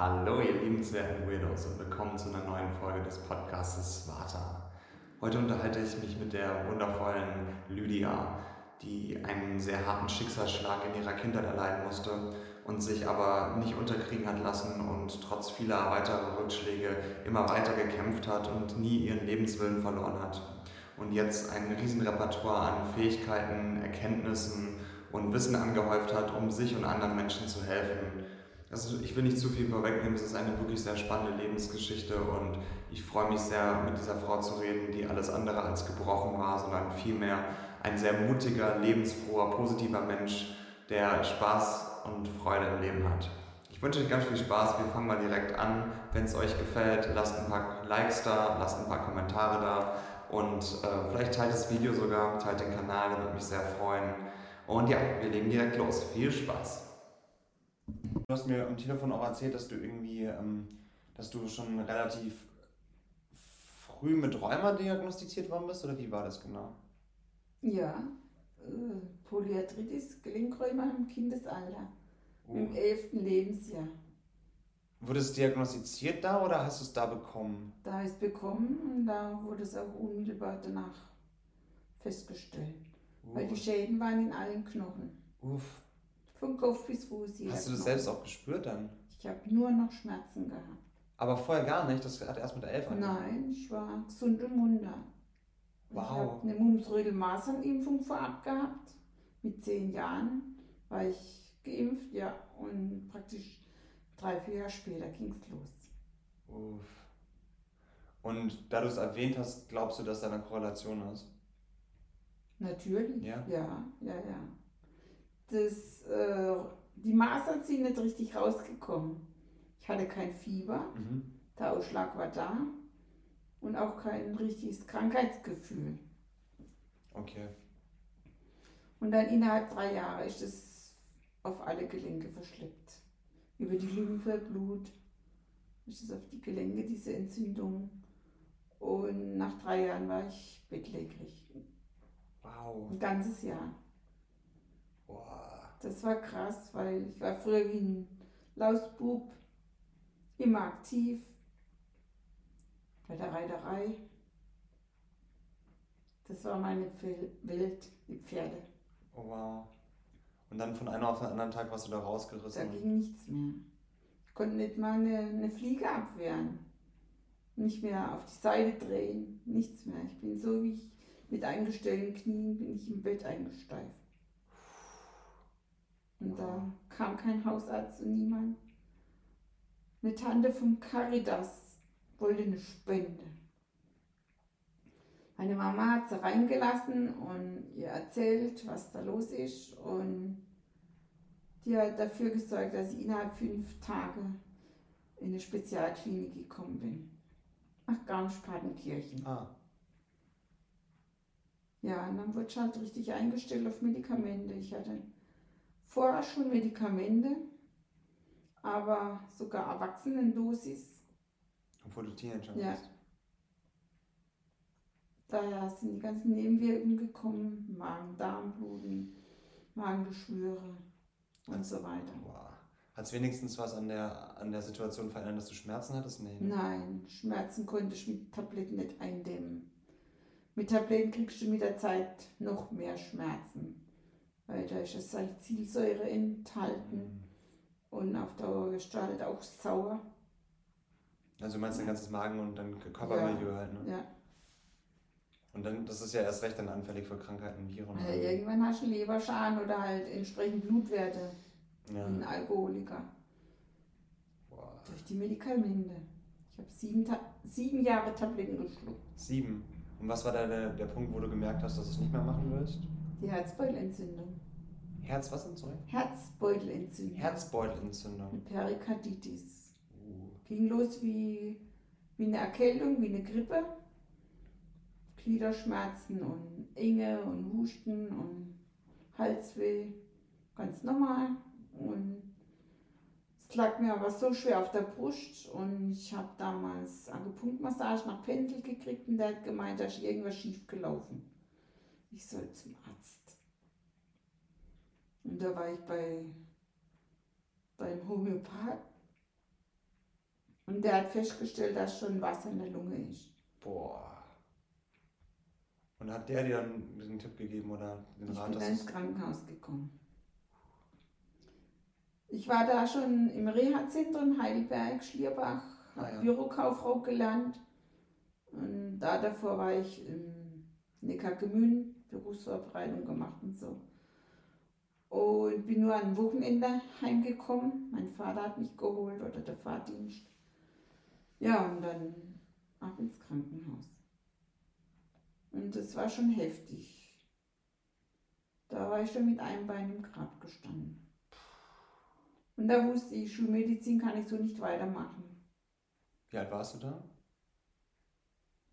Hallo, ihr liebenswerten Weirdos und willkommen zu einer neuen Folge des Podcastes Vata. Heute unterhalte ich mich mit der wundervollen Lydia, die einen sehr harten Schicksalsschlag in ihrer Kindheit erleiden musste und sich aber nicht unterkriegen hat lassen und trotz vieler weiterer Rückschläge immer weiter gekämpft hat und nie ihren Lebenswillen verloren hat. Und jetzt ein Riesenrepertoire an Fähigkeiten, Erkenntnissen und Wissen angehäuft hat, um sich und anderen Menschen zu helfen. Also ich will nicht zu viel vorwegnehmen, es ist eine wirklich sehr spannende Lebensgeschichte und ich freue mich sehr, mit dieser Frau zu reden, die alles andere als gebrochen war, sondern vielmehr ein sehr mutiger, lebensfroher, positiver Mensch, der Spaß und Freude im Leben hat. Ich wünsche euch ganz viel Spaß. Wir fangen mal direkt an. Wenn es euch gefällt, lasst ein paar Likes da, lasst ein paar Kommentare da und äh, vielleicht teilt das Video sogar, teilt den Kanal, würde mich sehr freuen. Und ja, wir legen direkt los. Viel Spaß. Du hast mir am Telefon auch erzählt, dass du irgendwie, ähm, dass du schon relativ früh mit Rheuma diagnostiziert worden bist, oder wie war das genau? Ja, äh, Polyarthritis, Gelenkräume im Kindesalter, oh. im elften Lebensjahr. Wurde es diagnostiziert da oder hast du es da bekommen? Da ist bekommen und da wurde es auch unmittelbar danach festgestellt. Uff. Weil die Schäden waren in allen Knochen. Uff. Von Kopf bis Fuß. Hast du das selbst auch gespürt dann? Ich habe nur noch Schmerzen gehabt. Aber vorher gar nicht? Das hat erst mit der Elf angefangen? Nein, ich war gesund und munter. Wow. Ich habe eine Mumps-Rödel-Masernimpfung vorab gehabt. Mit zehn Jahren war ich geimpft, ja. Und praktisch drei, vier Jahre später ging es los. Uff. Und da du es erwähnt hast, glaubst du, dass da eine Korrelation ist? Natürlich. Ja, ja, ja. ja. Das, äh, die Masern sind nicht richtig rausgekommen. Ich hatte kein Fieber, mhm. der Ausschlag war da und auch kein richtiges Krankheitsgefühl. Okay. Und dann innerhalb drei Jahre ist es auf alle Gelenke verschleppt. Über die Lymphe, Blut, ist es auf die Gelenke, diese Entzündung. Und nach drei Jahren war ich bettlägerig. Wow. Ein ganzes Jahr. Wow. Das war krass, weil ich war früher wie ein Lausbub, immer aktiv, bei der Reiterei. Das war meine Welt, die Pferde. Oh wow. Und dann von einem auf den anderen Tag warst du da rausgerissen? Da ging nichts mehr. Ich konnte nicht mal eine, eine Fliege abwehren. Nicht mehr auf die Seite drehen, nichts mehr. Ich bin so wie ich mit eingestellten Knien bin ich im Bett eingesteift. Und wow. da kam kein Hausarzt und niemand. Eine Tante vom Caritas wollte eine Spende. Meine Mama hat sie reingelassen und ihr erzählt, was da los ist. Und die hat dafür gesorgt, dass ich innerhalb fünf Tage in eine Spezialklinik gekommen bin. Nach Garmisch-Partenkirchen. Ah. Ja, und dann wurde ich halt richtig eingestellt auf Medikamente. Ich hatte vorher schon Medikamente, aber sogar Erwachsenendosis obwohl du Teenager ja. bist. Daher sind die ganzen Nebenwirkungen gekommen, Magen-Darm-Bluten, Magengeschwüre und so weiter. Wow. Hat es wenigstens was an der, an der Situation verändert, dass du Schmerzen hattest? Nee. Nein, Schmerzen konnte ich mit Tabletten nicht eindämmen. Mit Tabletten kriegst du mit der Zeit noch mehr Schmerzen, weil da ist es Salicylsäure enthalten mhm. und auf der Gestalt auch sauer. Also du meinst dein ganzes Magen und dein Körpermilieu ja. halt, ne? Ja. Und dann, das ist ja erst recht dann anfällig für Krankheiten, Viren. Ja, irgendwann hast du Leberschaden oder halt entsprechend Blutwerte. Ja. Ein Alkoholiker. Boah. Durch die Medikamente. Ich habe sieben, sieben Jahre Tabletten geschluckt. Sieben? Und was war da der, der Punkt, wo du gemerkt hast, dass du es nicht mehr machen willst? Die Herzbeutelentzündung. Herz was sorry? Herzbeutelentzündung. Herzbeutelentzündung. Perikarditis. Ging los wie, wie eine Erkältung, wie eine Grippe. Gliederschmerzen und Enge und Husten und Halsweh. Ganz normal. Und es lag mir aber so schwer auf der Brust und ich habe damals Akupunktmassage nach Pendel gekriegt und der hat gemeint, da ist irgendwas schief gelaufen. Ich soll zum Arzt. Und da war ich bei beim Homöopath Und der hat festgestellt, dass schon Wasser in der Lunge ist. Boah. Und hat der dir dann den Tipp gegeben oder den Ich Rat? bin dass dann ins Krankenhaus gekommen. Ich war da schon im Reha-Zentrum Heidelberg, Schlierbach, habe Ah, ja. Bürokauffrau gelernt. Und da davor war ich im Neckargemünd, Berufsvorbereitung gemacht und so. Und bin nur am Wochenende heimgekommen. Mein Vater hat mich geholt oder der Fahrdienst. Ja, und dann ab ins Krankenhaus. Und das war schon heftig. Da war ich schon mit einem Bein im Grab gestanden. Und da wusste ich, Schulmedizin kann ich so nicht weitermachen. Wie alt warst du da?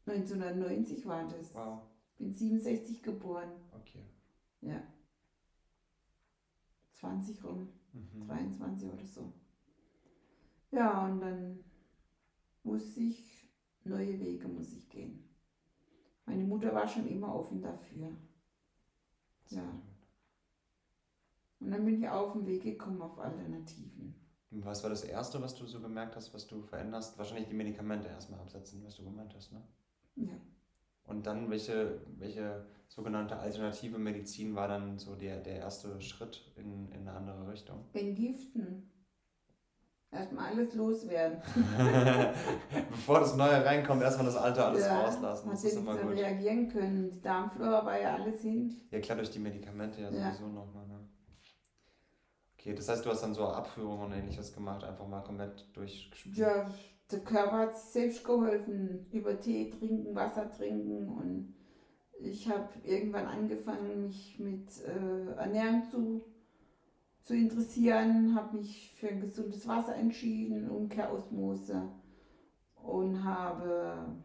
1990 war das. Wow. Bin 67 geboren. Okay. Ja. 20 rum, Mhm. 23 oder so. Ja, und dann wusste ich, neue Wege muss ich gehen. Meine Mutter war schon immer offen dafür. Ja. Und dann bin ich auf den Weg gekommen auf Alternativen. Und was war das Erste, was du so gemerkt hast, was du veränderst? Wahrscheinlich die Medikamente erstmal absetzen, was du gemeint hast, ne? Ja. Und dann, welche, welche sogenannte alternative Medizin war dann so der, der erste Schritt in, in eine andere Richtung? Entgiften. Erstmal alles loswerden. Bevor das Neue reinkommt, erstmal das Alte alles ja, rauslassen. Das ist immer gut. reagieren können. Die Darmflora war ja alles hin. Ja, klar, durch die Medikamente ja Ja. sowieso nochmal. Ne? Okay, das heißt, du hast dann so Abführungen und ähnliches gemacht, einfach mal komplett durchgespült. Ja, der Körper hat selbst geholfen. Über Tee trinken, Wasser trinken. Und ich habe irgendwann angefangen, mich mit äh, Ernährung zu, zu interessieren. Habe mich für ein gesundes Wasser entschieden, Umkehrosmose. Und habe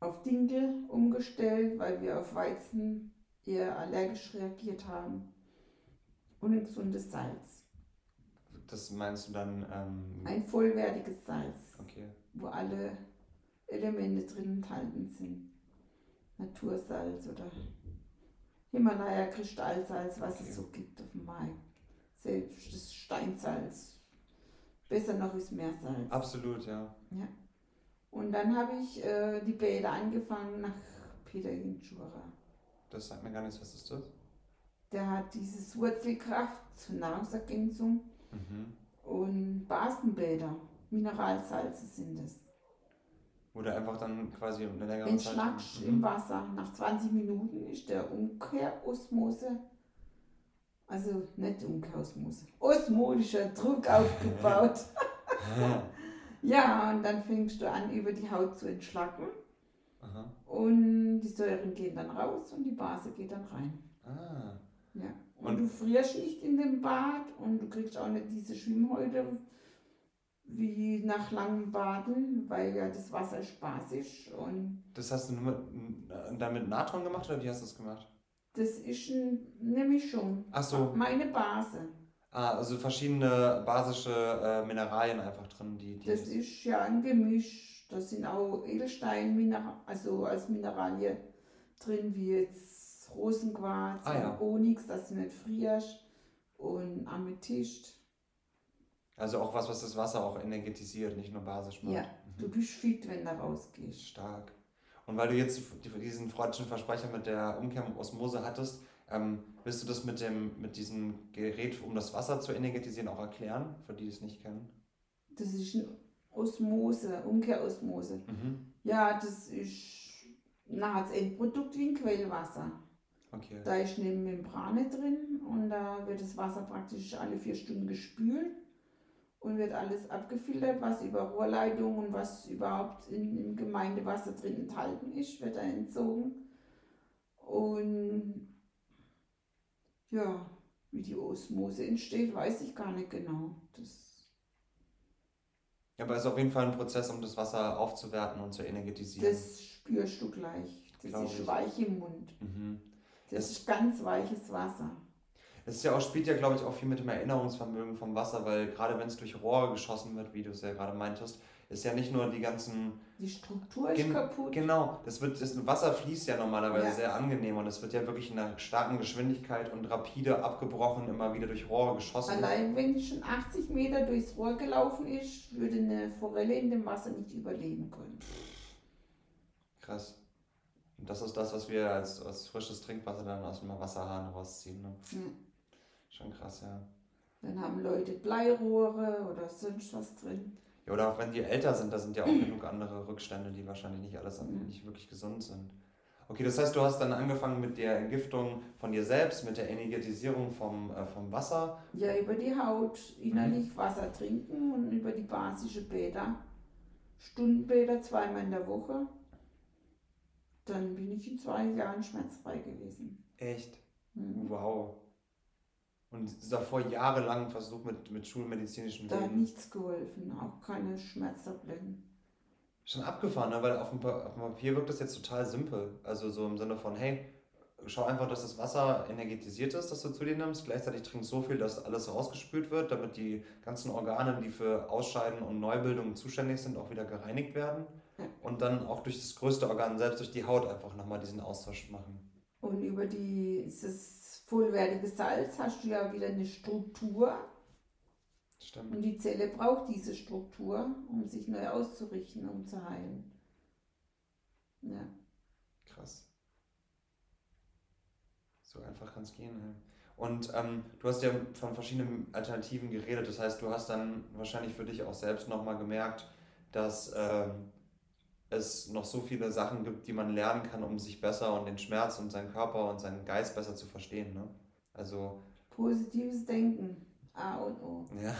auf Dinkel umgestellt, weil wir auf Weizen eher allergisch reagiert haben. Und ein gesundes Salz. Das meinst du dann, ähm, Ein vollwertiges Salz, okay. wo alle Elemente drin enthalten sind. Natursalz oder Himalaya Kristallsalz, was Okay. es so gibt auf dem Markt. Selbst das Steinsalz. Besser noch ist Meersalz. Absolut, ja. Und dann habe ich äh, die Bäder angefangen nach Peter Hinschura. Das sagt mir gar nichts, was ist das? Der hat dieses Wurzelkraft zur Nahrungsergänzung Mhm. und Basenbäder. Mineralsalze sind es. Wo du einfach dann quasi eine längere Entschlackst Mhm. im Wasser. Nach 20 Minuten ist der Umkehrosmose, also nicht Umkehrosmose, osmotischer Druck aufgebaut. ja, und dann fängst du an, über die Haut zu entschlacken Aha. und die Säuren gehen dann raus und die Base geht dann rein. Ah. Ja. Und, Und- du frierst nicht in dem Bad und du kriegst auch nicht diese Schwimmhäute wie nach langem Baden, weil ja das Wasser Spaß ist und Das hast du nur mit, äh, dann mit Natron gemacht oder wie hast du das gemacht? Das ist ein, eine Mischung. Ach so. Meine Base. Ah, also verschiedene basische äh, Mineralien einfach drin, die. die Das ist ja ein Gemisch. Da sind auch Edelstein, also als Mineralie drin, wie jetzt Rosenquarz, Ah, ja. Onyx, dass du nicht frierst, und Amethyst. also auch was, was das Wasser auch energetisiert, nicht nur basisch macht. Ja, du bist fit, wenn du rausgehst. Stark. Und weil du jetzt die- diesen freudischen Versprecher mit der Umkehrosmose hattest, ähm, willst du das mit, dem, mit diesem Gerät, um das Wasser zu energetisieren, auch erklären, für die es nicht kennen? Das ist eine Osmose, Umkehrosmose. Mhm. Ja, das ist na, das Endprodukt wie ein Quellwasser. Okay. Da ist eine Membrane drin und da wird das Wasser praktisch alle vier Stunden gespült und wird alles abgefiltert, was über Rohrleitung und was überhaupt in, im Gemeindewasser drin enthalten ist, wird da entzogen. Und ja, wie die Osmose entsteht, weiß ich gar nicht genau. Das, Ja, aber es ist auf jeden Fall ein Prozess, um das Wasser aufzuwerten und zu energetisieren. das spürst du gleich. Das Glaub ist ich. weich im Mund. mhm. Das ist ganz weiches Wasser. Es ist ja auch, spielt ja, glaube ich, auch viel mit dem Erinnerungsvermögen vom Wasser, weil gerade wenn es durch Rohre geschossen wird, wie du es ja gerade meintest, ist ja nicht nur die ganzen. Die Struktur ist kaputt. Genau, das, wird, das Wasser fließt ja normalerweise ja. sehr angenehm und es wird ja wirklich in einer starken Geschwindigkeit und rapide abgebrochen, immer wieder durch Rohre geschossen. Allein wenn schon 80 Meter durchs Rohr gelaufen ist, würde eine Forelle in dem Wasser nicht überleben können. Krass. Und das ist das, was wir als, als frisches Trinkwasser dann aus dem Wasserhahn rausziehen. Ne? Mhm. Schon krass, ja. Dann haben Leute Bleirohre oder sonst was drin. Ja, oder auch wenn die älter sind, da sind ja auch genug andere Rückstände, die wahrscheinlich nicht alles mhm. nicht wirklich gesund sind. Okay, das heißt, du hast dann angefangen mit der Entgiftung von dir selbst, mit der Energetisierung vom, äh, vom Wasser. Ja, über die Haut innerlich mhm. Wasser trinken und über die basische Bäder. Stundenbäder zweimal in der Woche. Dann bin ich in zwei Jahren schmerzfrei gewesen. Echt? Mhm. Wow. Und davor jahrelang versucht mit, mit schulmedizinischen Da hat nichts geholfen, auch keine Schmerztabletten. Schon abgefahren, ne? weil auf dem, auf dem Papier wirkt das jetzt total simpel. Also so im Sinne von, hey, schau einfach, dass das Wasser energetisiert ist, das du zu dir nimmst. Gleichzeitig trinkst so viel, dass alles rausgespült wird, damit die ganzen Organe, die für Ausscheiden und Neubildung zuständig sind, auch wieder gereinigt werden. Und dann auch durch das größte Organ selbst, durch die Haut, einfach nochmal diesen Austausch machen. Und über die, ist es vollwertiges Salz hast du ja wieder eine Struktur. Stimmt. Und die Zelle braucht diese Struktur, um sich neu auszurichten, um zu heilen. Ja. Krass. So einfach kann es gehen. Ja. Und ähm, du hast ja von verschiedenen Alternativen geredet. Das heißt, du hast dann wahrscheinlich für dich auch selbst nochmal gemerkt, dass ähm, es noch so viele Sachen gibt, die man lernen kann, um sich besser und den Schmerz und seinen Körper und seinen Geist besser zu verstehen. Ne? Also positives Denken, A und O. Ja,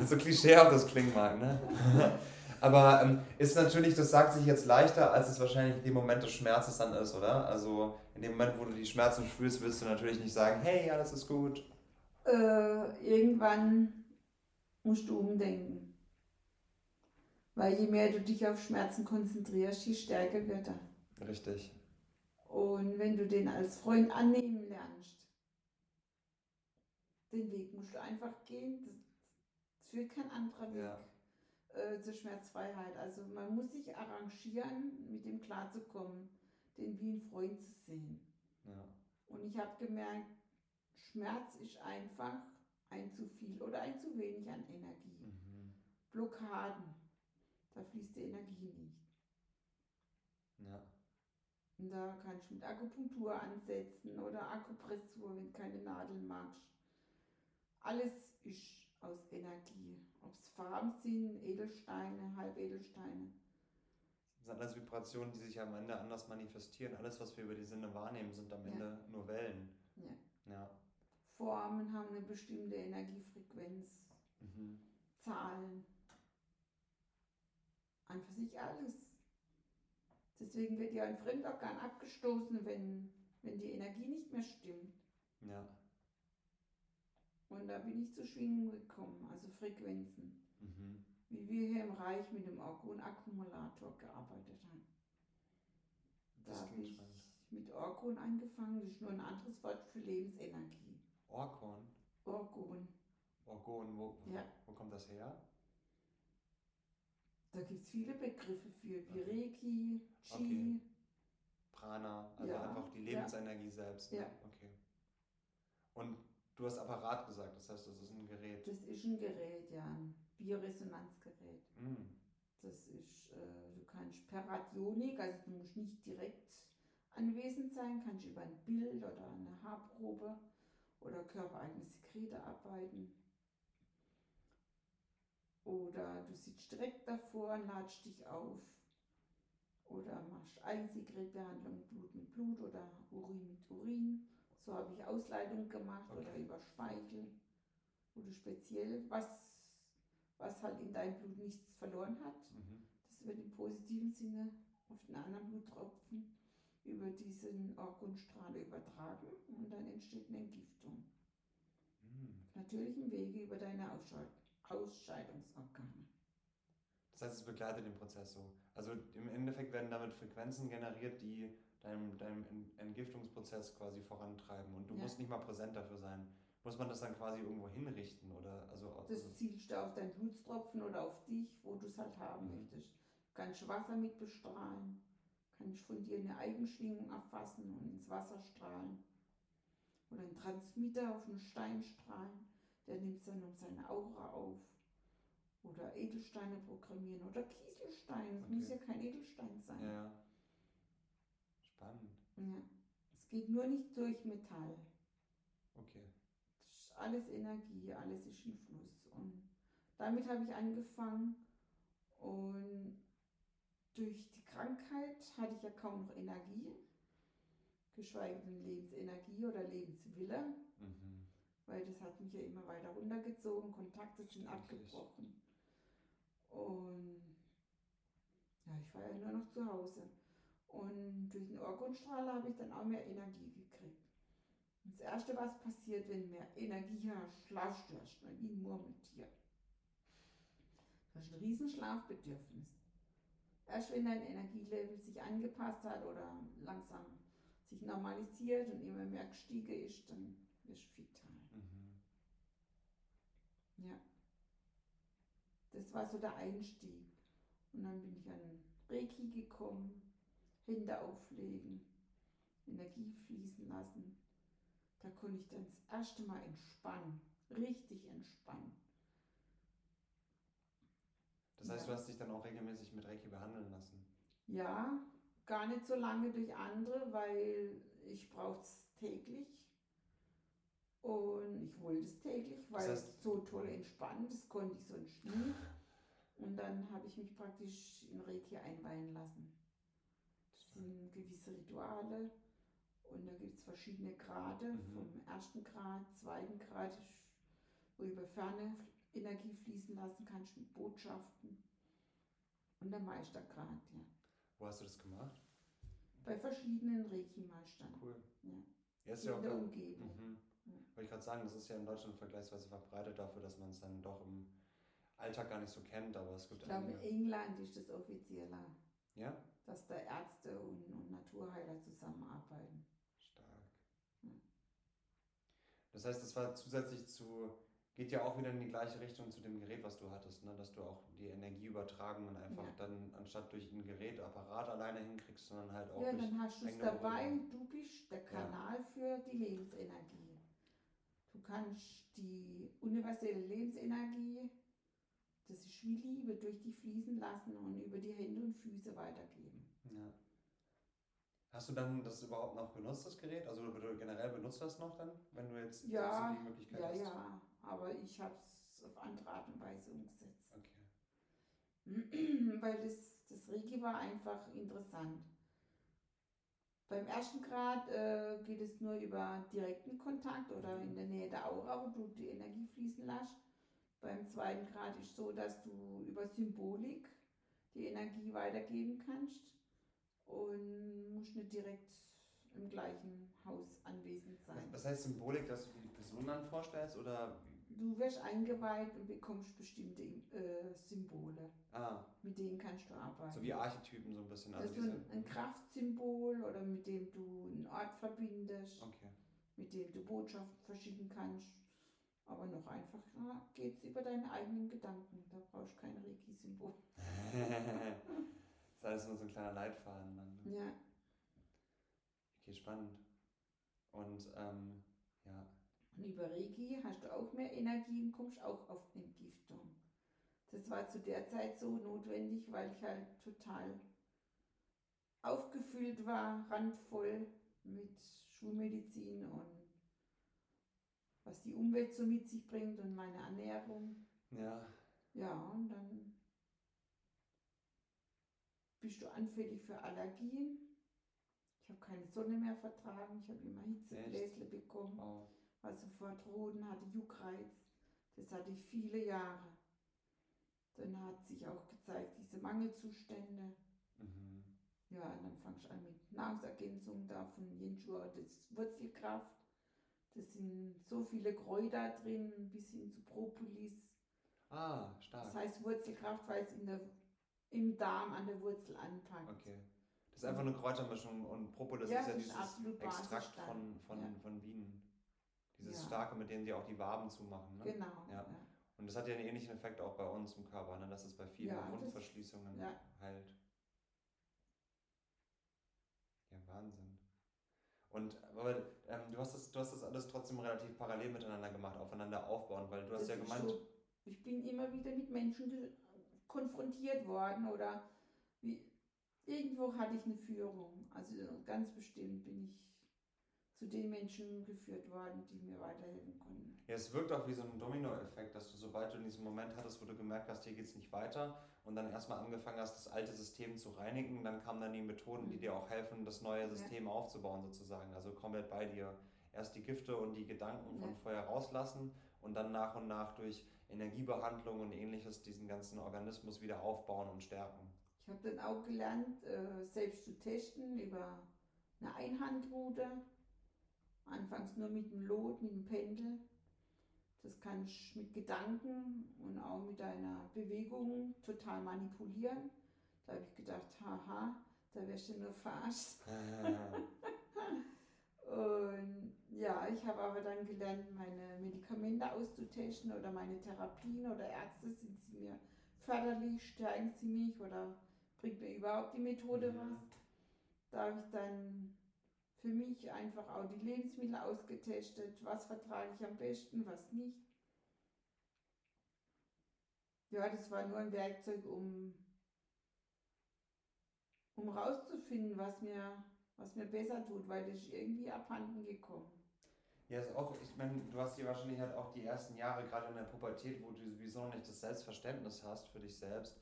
so klischeehaft das klingen mag, ne? Aber ähm, ist natürlich, das sagt sich jetzt leichter, als es wahrscheinlich in dem Moment des Schmerzes dann ist, oder? Also in dem Moment, wo du die Schmerzen fühlst, willst du natürlich nicht sagen, hey, alles ist gut. Äh, irgendwann musst du umdenken. Weil je mehr du dich auf Schmerzen konzentrierst, je stärker wird er. Richtig. Und wenn du den als Freund annehmen lernst, den Weg musst du einfach gehen. Das führt kein anderer Weg ja. äh, zur Schmerzfreiheit. Also man muss sich arrangieren, mit dem klarzukommen, den wie ein Freund zu sehen. Ja. Und ich habe gemerkt, Schmerz ist einfach ein zu viel oder ein zu wenig an Energie. Mhm. Blockaden fließt die Energie nicht. Ja. Und da kann ich mit Akupunktur ansetzen oder Akupressur, wenn du keine Nadeln magst. Alles ist aus Energie. Ob es Farben sind, Edelsteine, Halbedelsteine. Das sind alles Vibrationen, die sich am Ende anders manifestieren. Alles, was wir über die Sinne wahrnehmen, sind am Ende ja. nur Wellen. Ja. ja. Formen haben eine bestimmte Energiefrequenz. Mhm. Zahlen an für sich alles. Deswegen wird ja ein Fremdorgan abgestoßen, wenn, wenn die Energie nicht mehr stimmt. Ja. Und da bin ich zu Schwingungen gekommen, also Frequenzen. Mhm. Wie wir hier im Reich mit dem Orgon-Akkumulator gearbeitet haben. Da habe ich spannend. mit Orgon angefangen, das ist nur ein anderes Wort für Lebensenergie. Orgon? Orgon. Orgon, wo, ja. wo kommt das her? Da gibt es viele Begriffe für, wie Reiki, Chi. Okay. Prana, also ja. einfach die Lebensenergie ja. selbst. Ne? Ja. Okay. Und du hast Apparat gesagt, das heißt, das ist ein Gerät. Das ist ein Gerät, ja, ein Bioresonanzgerät. Mm. Das ist, äh, du kannst per Radionik, also du musst nicht direkt anwesend sein, kannst über ein Bild oder eine Haarprobe oder körpereigene Sekrete arbeiten. Oder du sitzt direkt davor und ladst dich auf. Oder machst Eigensekretbehandlung, Blut mit Blut oder Urin mit Urin. So habe ich Ausleitung gemacht okay. oder über Speichel. Du speziell was, was halt in deinem Blut nichts verloren hat. Mhm. Das wird im positiven Sinne auf den anderen Bluttropfen über diesen Orgonstrahler übertragen und dann entsteht eine Entgiftung. Mhm. Auf natürlichem Wege über deine Ausschaltung. Ausscheidungsorgane. Das heißt, es begleitet den Prozess so. Also im Endeffekt werden damit Frequenzen generiert, die deinem, deinem Entgiftungsprozess quasi vorantreiben. Und du ja. musst nicht mal präsent dafür sein. Muss man das dann quasi irgendwo hinrichten oder also, also Das zielst du auf deinen Blutstropfen oder auf dich, wo du es halt haben Mhm. möchtest. Du kannst Wasser mit bestrahlen, kannst von dir eine Eigenschwingung erfassen und ins Wasser strahlen. Oder ein Transmitter auf einen Stein strahlen, der nimmt dann um seine Aura auf. Oder Edelsteine programmieren oder Kieselstein. Es Okay. muss ja kein Edelstein sein. ja, ja. Spannend. Ja. Es geht nur nicht durch Metall. Okay. Das ist alles Energie, alles ist ein Fluss. Und damit habe ich angefangen. Und durch die Krankheit hatte ich ja kaum noch Energie, geschweige denn Lebensenergie oder Lebenswille, Mhm. Weil das hat mich ja immer weiter runtergezogen, Kontakte sind abgebrochen. Und ja, ich war ja nur noch zu Hause. Und durch den Orgonstrahler habe ich dann auch mehr Energie gekriegt. Und das Erste, was passiert, wenn mehr Energie hast, schlafst du erstmal wie ein Murmeltier. Du hast ein riesen Schlafbedürfnis. Erst wenn dein Energielevel sich angepasst hat oder langsam sich normalisiert und immer mehr gestiegen ist, dann wirst du vital. Ja. Das war so der Einstieg. Und dann bin ich an Reiki gekommen, Hände auflegen, Energie fließen lassen. Da konnte ich dann das erste Mal entspannen, richtig entspannen. Das heißt, Ja. du hast dich dann auch regelmäßig mit Reiki behandeln lassen. Ja, gar nicht so lange durch andere, weil ich brauche es täglich. Und ich wollte es täglich, weil heißt- es so toll entspannt, das konnte ich sonst nie. Und dann habe ich mich praktisch in Reiki einweihen lassen. Das sind gewisse Rituale und da gibt es verschiedene Grade, Mhm. vom ersten Grad, zweiten Grad, wo über Ferne Energie fließen lassen kannst mit Botschaften. Und der Meistergrad, ja. Wo hast du das gemacht? Bei verschiedenen Reiki-Meistern Cool. Ja. Ja, ist in der Umgebung. Mhm. Ja. Wollte ich gerade sagen, das ist ja in Deutschland vergleichsweise verbreitet dafür, dass man es dann doch im Alltag gar nicht so kennt, aber es gibt Ich glaube, in. England ist das offizieller, Ja? dass da Ärzte und, und Naturheiler zusammenarbeiten. Stark. Ja. Das heißt, das war zusätzlich zu, geht ja auch wieder in die gleiche Richtung zu dem Gerät, was du hattest, ne? dass du auch die Energieübertragung einfach Ja. dann anstatt durch ein Gerät, Apparat alleine hinkriegst, sondern halt auch Ja, dann hast du es dabei, Berührung. du bist der Kanal für die Lebensenergie. Du kannst die universelle Lebensenergie, das ist wie Liebe, durch dich fließen lassen und über die Hände und Füße weitergeben. Ja. Hast du dann das überhaupt noch benutzt, das Gerät? Also du generell benutzt du das noch dann, wenn du jetzt Ja, die Möglichkeit Ja, hast? ja, aber ich habe es auf andere Art und Weise umgesetzt. Okay. weil das, das Reiki war einfach interessant. Beim ersten Grad äh, geht es nur über direkten Kontakt oder in der Nähe der Aura, wo du die Energie fließen lässt. Beim zweiten Grad ist so, dass du über Symbolik die Energie weitergeben kannst und musst nicht direkt im gleichen Haus anwesend sein. Was heißt Symbolik, dass du die Person dann vorstellst oder? Du wirst eingeweiht und bekommst bestimmte äh, Symbole, Ah, mit denen kannst du arbeiten. so wie Archetypen so ein bisschen. Das Also ist so diese, ein, ein Kraftsymbol oder mit dem du einen Ort verbindest, okay. mit dem du Botschaften verschicken kannst. Aber noch einfacher geht es über deine eigenen Gedanken. Da brauchst du kein Reiki-Symbol. das ist alles nur so ein kleiner Leitfaden dann. ne? Ja, Okay, spannend. Und ähm, ja, und über Reiki hast du auch mehr Energie und kommst auch auf Entgiftung. Das war zu der Zeit so notwendig, weil ich halt total aufgefüllt war, randvoll mit Schulmedizin und was die Umwelt so mit sich bringt und meine Ernährung. ja, Ja, und dann bist du anfällig für Allergien. Ich habe keine Sonne mehr vertragen, ich habe immer Hitzebläsle bekommen, wow. War sofort Roden, hatte Juckreiz. Das hatte ich viele Jahre. Dann hat sich auch gezeigt, diese Mangelzustände. Mhm. Ja, und dann fangst du an mit Nahrungsergänzung da von Jenschur, das Wurzelkraft. Das sind so viele Kräuter drin, bis hin zu Propolis. Ah, Das stark. heißt Wurzelkraft, weil es in der, im Darm an der Wurzel anpackt. Okay. Das ist einfach eine Kräutermischung und Propolis Ja, ist ja das dieses Extrakt von, von, Ja. von Bienen. Dieses Ja. Starke, mit dem die auch die Waben zumachen. Ne? Genau. Ja. Und das hat ja einen ähnlichen Effekt auch bei uns im Körper, ne? dass es bei vielen Ja, Wundverschließungen ja. heilt. Ja, Wahnsinn. Und aber ähm, du, hast das, du hast das alles trotzdem relativ parallel miteinander gemacht, aufeinander aufbauen, weil du hast Das ja ist gemeint, so- ich bin immer wieder mit Menschen konfrontiert worden oder wie, irgendwo hatte ich eine Führung. Also ganz bestimmt zu den Menschen geführt worden, die mir weiterhelfen konnten. Ja, es wirkt auch wie so ein Dominoeffekt, dass du, sobald du in diesem Moment hattest, wo du gemerkt hast, hier geht es nicht weiter und dann erstmal angefangen hast, das alte System zu reinigen, dann kamen dann die Methoden, die Mhm. dir auch helfen, das neue Ja. System aufzubauen, sozusagen. Also komplett bei dir. Erst die Gifte und die Gedanken von Ja. vorher rauslassen und dann nach und nach durch Energiebehandlung und ähnliches diesen ganzen Organismus wieder aufbauen und stärken. Ich habe dann auch gelernt, äh, selbst zu testen über eine Einhandrute. Anfangs nur mit dem Lot, mit dem Pendel. Das kann ich mit Gedanken und auch mit einer Bewegung total manipulieren. Da habe ich gedacht, haha, da wärst du nur verarscht. Und ja, ich habe aber dann gelernt, meine Medikamente auszutesten oder meine Therapien oder Ärzte, sind sie mir förderlich, stärken sie mich oder bringt mir überhaupt die Methode Mhm. was. Da habe ich dann für mich einfach auch die Lebensmittel ausgetestet, was vertrage ich am besten, was nicht. Ja, das war nur ein Werkzeug, um, um rauszufinden, was mir, was mir besser tut, weil das ist irgendwie abhanden gekommen. Ja, ist auch, ich meine, du hast hier wahrscheinlich halt auch die ersten Jahre, gerade in der Pubertät, wo du sowieso nicht das Selbstverständnis hast für dich selbst,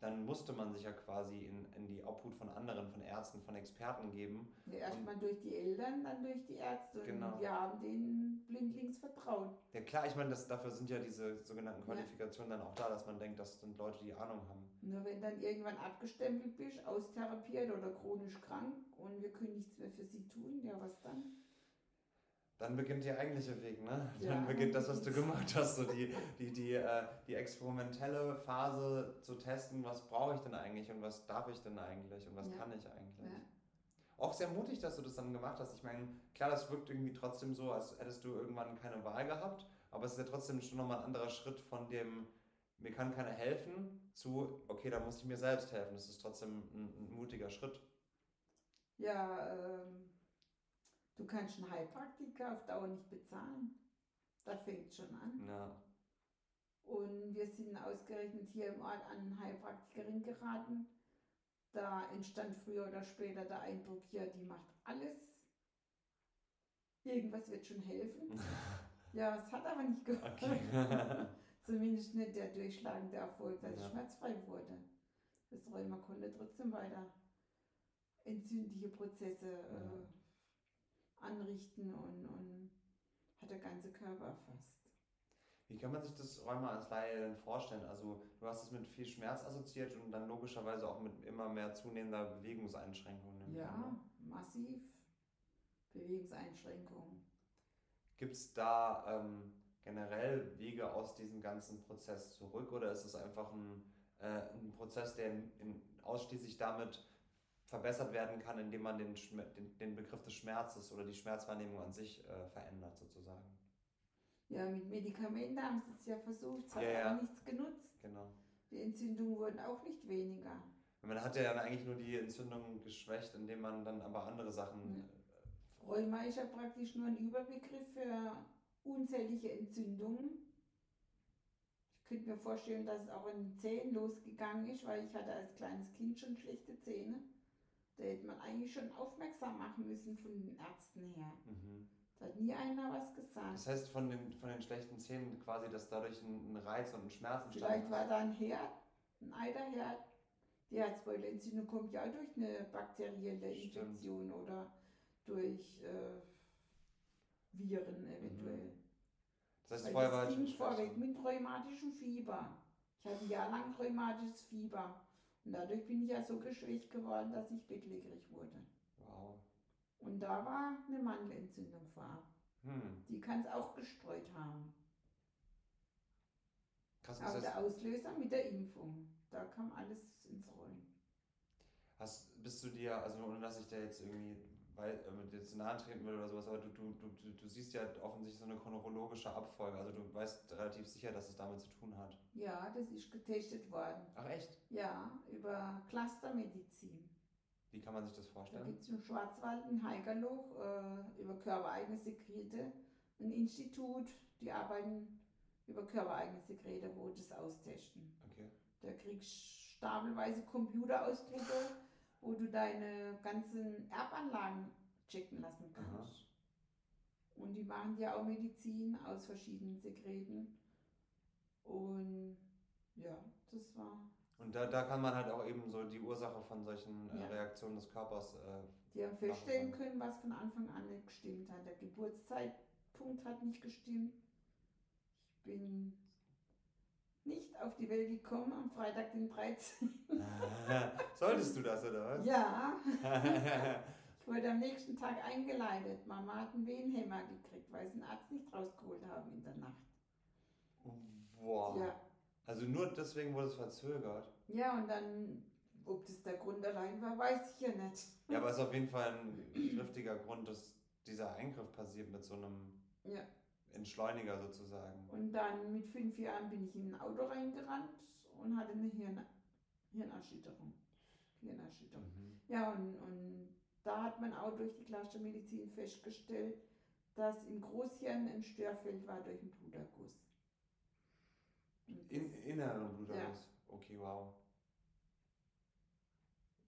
dann musste man sich ja quasi in, in die Obhut von anderen, von Ärzten, von Experten geben. Ja, Erstmal durch die Eltern, dann durch die Ärzte. Genau. Und wir haben denen blindlings vertraut. Ja klar, ich meine, das, dafür sind ja diese sogenannten Ja. Qualifikationen dann auch da, dass man denkt, das sind Leute, die Ahnung haben. Nur wenn dann irgendwann abgestempelt bist, austherapiert oder chronisch krank und wir können nichts mehr für sie tun, ja, was dann? Dann beginnt der eigentliche Weg, ne? Ja, Dann beginnt das, was du gemacht hast, so die, die, die, äh, die experimentelle Phase zu testen, was brauche ich denn eigentlich und was darf ich denn eigentlich und was Ja. kann ich eigentlich. Ja. Auch sehr mutig, dass du das dann gemacht hast. Ich meine, klar, das wirkt irgendwie trotzdem so, als hättest du irgendwann keine Wahl gehabt, aber es ist ja trotzdem schon nochmal ein anderer Schritt von dem, mir kann keiner helfen, zu, okay, da muss ich mir selbst helfen. Das ist trotzdem ein, ein mutiger Schritt. Ja, ähm, du kannst einen Heilpraktiker auf Dauer nicht bezahlen. Da fängt schon an. Ja. Und wir sind ausgerechnet hier im Ort an eine Heilpraktikerin geraten. Da entstand früher oder später der Eindruck, ja, die macht alles. Irgendwas wird schon helfen. Ja, es hat aber nicht geholfen. Okay. Zumindest nicht der durchschlagende Erfolg, dass Ja. ich schmerzfrei wurde. Das Rheuma konnte trotzdem weiter entzündliche Prozesse äh, anrichten und, und hat der ganze Körper erfasst. Wie kann man sich das Rheuma als Laie denn vorstellen? Also du hast es mit viel Schmerz assoziiert und dann logischerweise auch mit immer mehr zunehmender Bewegungseinschränkungen. im Körper. Ja, massiv. Bewegungseinschränkungen. Gibt es da ähm, generell Wege aus diesem ganzen Prozess zurück oder ist es einfach ein, äh, ein Prozess, der in, in ausschließlich damit verbessert werden kann, indem man den, Schmer- den, den Begriff des Schmerzes oder die Schmerzwahrnehmung an sich äh, verändert sozusagen? Ja, mit Medikamenten haben sie es ja versucht, es hat Ja, ja. aber nichts genutzt. Genau. Die Entzündungen wurden auch nicht weniger. Man hat ja dann eigentlich nur die Entzündung geschwächt, indem man dann aber andere Sachen. Ja. Rheuma ist ja praktisch nur ein Überbegriff für unzählige Entzündungen. Ich könnte mir vorstellen, dass es auch in den Zähnen losgegangen ist, weil ich hatte als kleines Kind schon schlechte Zähne. Da hätte man eigentlich schon aufmerksam machen müssen von den Ärzten her. Mhm. Da hat nie einer was gesagt. Das heißt, von den, von den schlechten Zähnen quasi, dass dadurch ein, Reiz und ein Schmerz Vielleicht entstanden war ist. da ein Herd, ein Eiterherd. Die Herzbeutelentzündung kommt ja auch durch eine bakterielle Stimmt. Infektion oder durch äh, Viren eventuell. Das heißt, vorher war schon vorweg mit rheumatischem Fieber. Ich hatte ein Jahr lang rheumatisches Fieber. Und dadurch bin ich ja so geschwächt geworden, dass ich bettlägerig wurde. Wow. Und da war eine Mandelentzündung vor. Hm. Die kann es auch gestreut haben. Krass, Aber der Auslöser mit der Impfung, da kam alles ins Rollen. hast, bist du dir, also ohne dass ich da jetzt irgendwie weil äh, jetzt nahe treten will oder sowas, aber du, du, du, du siehst ja offensichtlich so eine chronologische Abfolge. Also du weißt relativ sicher, dass es damit zu tun hat. Ja, das ist getestet worden. Ach echt? Ja, über Clustermedizin. Wie kann man sich das Da vorstellen? gibt es im Schwarzwald in Heigerloch äh, über körpereigene Sekrete ein Institut, die arbeiten über körpereigene Sekrete, wo das austesten. Okay. Da kriegst du stapelweise Computerausdrucke, wo du deine ganzen Erbanlagen checken lassen kannst. Und die machen ja auch Medizin aus verschiedenen Sekreten. Und ja, das war. Und da, da kann man halt auch eben so die Ursache von solchen äh, Ja. Reaktionen des Körpers. Äh, Die haben feststellen können, was von Anfang an nicht gestimmt hat. Der Geburtszeitpunkt hat nicht gestimmt. Ich bin nicht auf die Welt gekommen am Freitag, den 13. Solltest du das, oder was? Ja, ich wurde am nächsten Tag eingeleitet. Mama hat einen Wehenhämmer gekriegt, weil sie den Arzt nicht rausgeholt haben in der Nacht. Boah. Ja, Also nur deswegen wurde es verzögert. ja, und dann, ob das der Grund allein war, weiß ich ja nicht. Ja, aber es ist auf jeden Fall ein triftiger Grund, dass dieser Eingriff passiert mit so einem Ja. Entschleuniger sozusagen. Und dann mit fünf Jahren bin ich in ein Auto reingerannt und hatte eine Hirn Hirnerschütterung. Hirnerschütterung. Mhm. Ja, und, und da hat man auch durch die Clustermedizin festgestellt, dass im Großhirn ein Störfeld war durch einen Bluterguss. In, inneren Bluterguss. Okay, wow.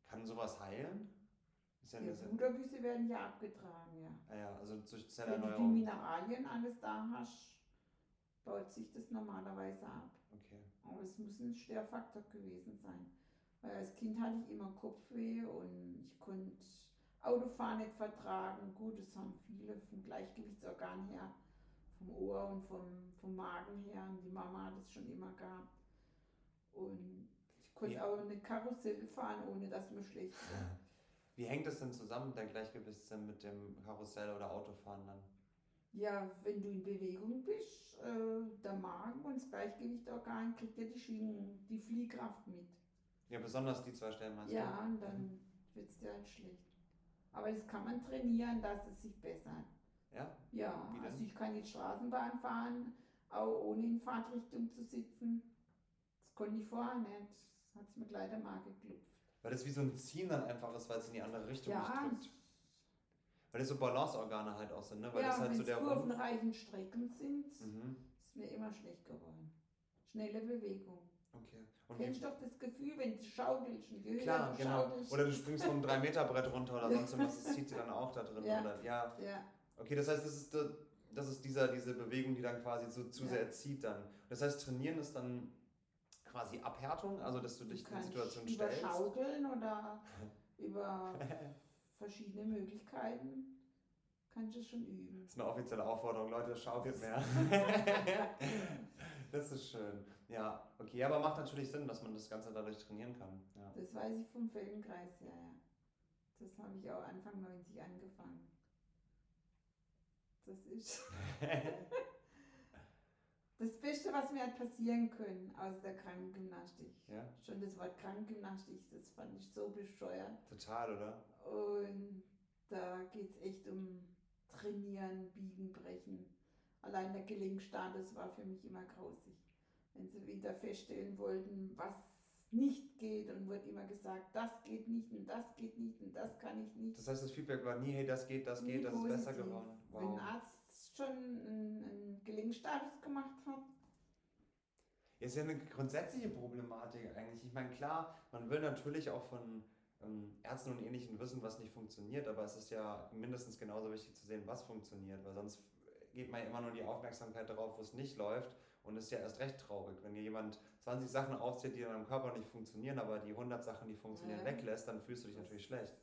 Kann sowas heilen? Ja die Blutergüsse werden ja abgetragen, ja. ah ja, also durch Wenn du die Zellerneuerung. Mineralien alles da hast, baut sich das normalerweise ab. Okay. Aber es muss ein Störfaktor gewesen sein. Weil als Kind hatte ich immer Kopfweh und ich konnte Autofahren nicht vertragen. Gut, das haben viele vom Gleichgewichtsorgan her, vom Ohr und vom, vom Magen her. Und die Mama hat es schon immer gehabt. Und ich konnte Ja. auch eine Karussell fahren, ohne dass mir schlecht war. Wie hängt das denn zusammen, der Gleichgewichtssinn mit dem Karussell oder Autofahren dann? Ja, wenn du in Bewegung bist, äh, der Magen und das Gleichgewichtsorgan kriegt ja die Schwingung, die Fliehkraft mit. Ja, besonders die zwei Stellen meinst Ja, und dann wird es dir halt schlecht. Aber das kann man trainieren, dass es sich bessert. du? Ja? Ja, also ich kann jetzt Straßenbahn fahren, auch ohne in Fahrtrichtung zu sitzen. Das konnte ich vorher nicht. Das hat es mir gleich der Magen geklopft. Weil das wie so ein Ziehen dann einfach ist, weil es in die andere Richtung Ja, nicht drückt. Weil das so Balanceorgane halt auch sind, ne? Weil ja, das halt wenn so es der kurvenreichen Strecken sind, Mhm. ist mir immer schlecht geworden. Schnelle Bewegung. Okay. Und Kennst doch das Gefühl, wenn du schaukelst und höher klar, genau. schaukelst. Oder du springst vom 3-Meter-Brett runter oder sonst was, das zieht dir dann auch da drin. Ja. Oder, ja. Ja, Okay, das heißt, das ist, das ist dieser, diese Bewegung, die dann quasi so zu Ja. sehr zieht dann. Das heißt, trainieren ist dann quasi Abhärtung, also dass du dich der kannst Situation über stellst. Schaukeln oder über verschiedene Möglichkeiten kannst du schon üben. Das ist eine offizielle Aufforderung, Leute, schaukelt mehr. das ist schön. Ja, okay, aber macht natürlich Sinn, dass man das Ganze dadurch trainieren kann. Ja. Das weiß ich vom Feldenkreis, ja, ja. Das habe ich auch Anfang 90 angefangen. Das ist das Beste, was mir hat passieren können, außer der Krankengymnastik. ja, Schon das Wort Krankengymnastik, das fand ich so bescheuert. total, oder? Und da geht es echt um Trainieren, Biegen, Brechen. Allein der Gelenkstatus war für mich immer grausig. Wenn sie wieder feststellen wollten, was nicht geht und wurde immer gesagt, das geht nicht und das geht nicht und das kann ich nicht. Das heißt, das Feedback war nie, hey, das geht, das Nie geht, das ist besser geworden. Wenn ein Wow. Arzt schon einen, einen Gelenkstatus gemacht hat, Ja, ist ja eine grundsätzliche Problematik eigentlich. Ich meine, klar, man will natürlich auch von ähm, Ärzten und Ähnlichen wissen, was nicht funktioniert, aber es ist ja mindestens genauso wichtig zu sehen, was funktioniert, weil sonst geht man ja immer nur die Aufmerksamkeit darauf, wo es nicht läuft und ist ja erst recht traurig. Wenn dir jemand 20 Sachen aufzählt, die in deinem Körper nicht funktionieren, aber die 100 Sachen, die funktionieren, Ja. weglässt, dann fühlst du dich natürlich schlecht.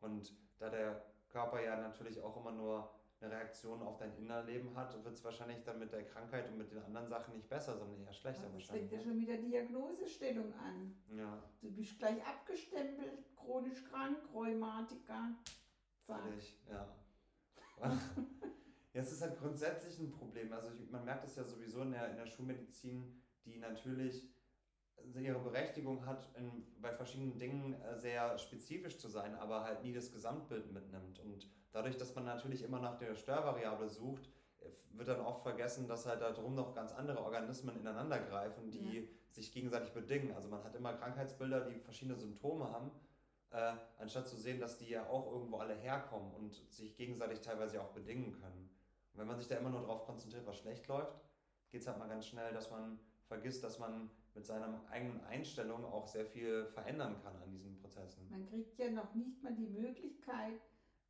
Und da der Körper ja natürlich auch immer nur eine Reaktion auf dein Innerleben hat, wird es wahrscheinlich dann mit der Krankheit und mit den anderen Sachen nicht besser, sondern eher schlechter das fängt wahrscheinlich. ja schon mit der Diagnosestellung an. Ja, Du bist gleich abgestempelt, chronisch krank, Rheumatiker. Völlig, ja. ja, es ist halt grundsätzlich ein Problem. Also ich, man merkt es ja sowieso in der, in der Schulmedizin, die natürlich ihre Berechtigung hat, in, bei verschiedenen Dingen äh, sehr spezifisch zu sein, aber halt nie das Gesamtbild mitnimmt. Und dadurch, dass man natürlich immer nach der Störvariable sucht, wird dann oft vergessen, dass halt darum noch ganz andere Organismen ineinander greifen, die ja. sich gegenseitig bedingen. Also man hat immer Krankheitsbilder, die verschiedene Symptome haben, äh, anstatt zu sehen, dass die ja auch irgendwo alle herkommen und sich gegenseitig teilweise auch bedingen können. Und wenn man sich da immer nur darauf konzentriert, was schlecht läuft, geht es halt mal ganz schnell, dass man vergisst, dass man mit seiner eigenen Einstellung auch sehr viel verändern kann an diesen Prozessen. Man kriegt ja noch nicht mal die Möglichkeit,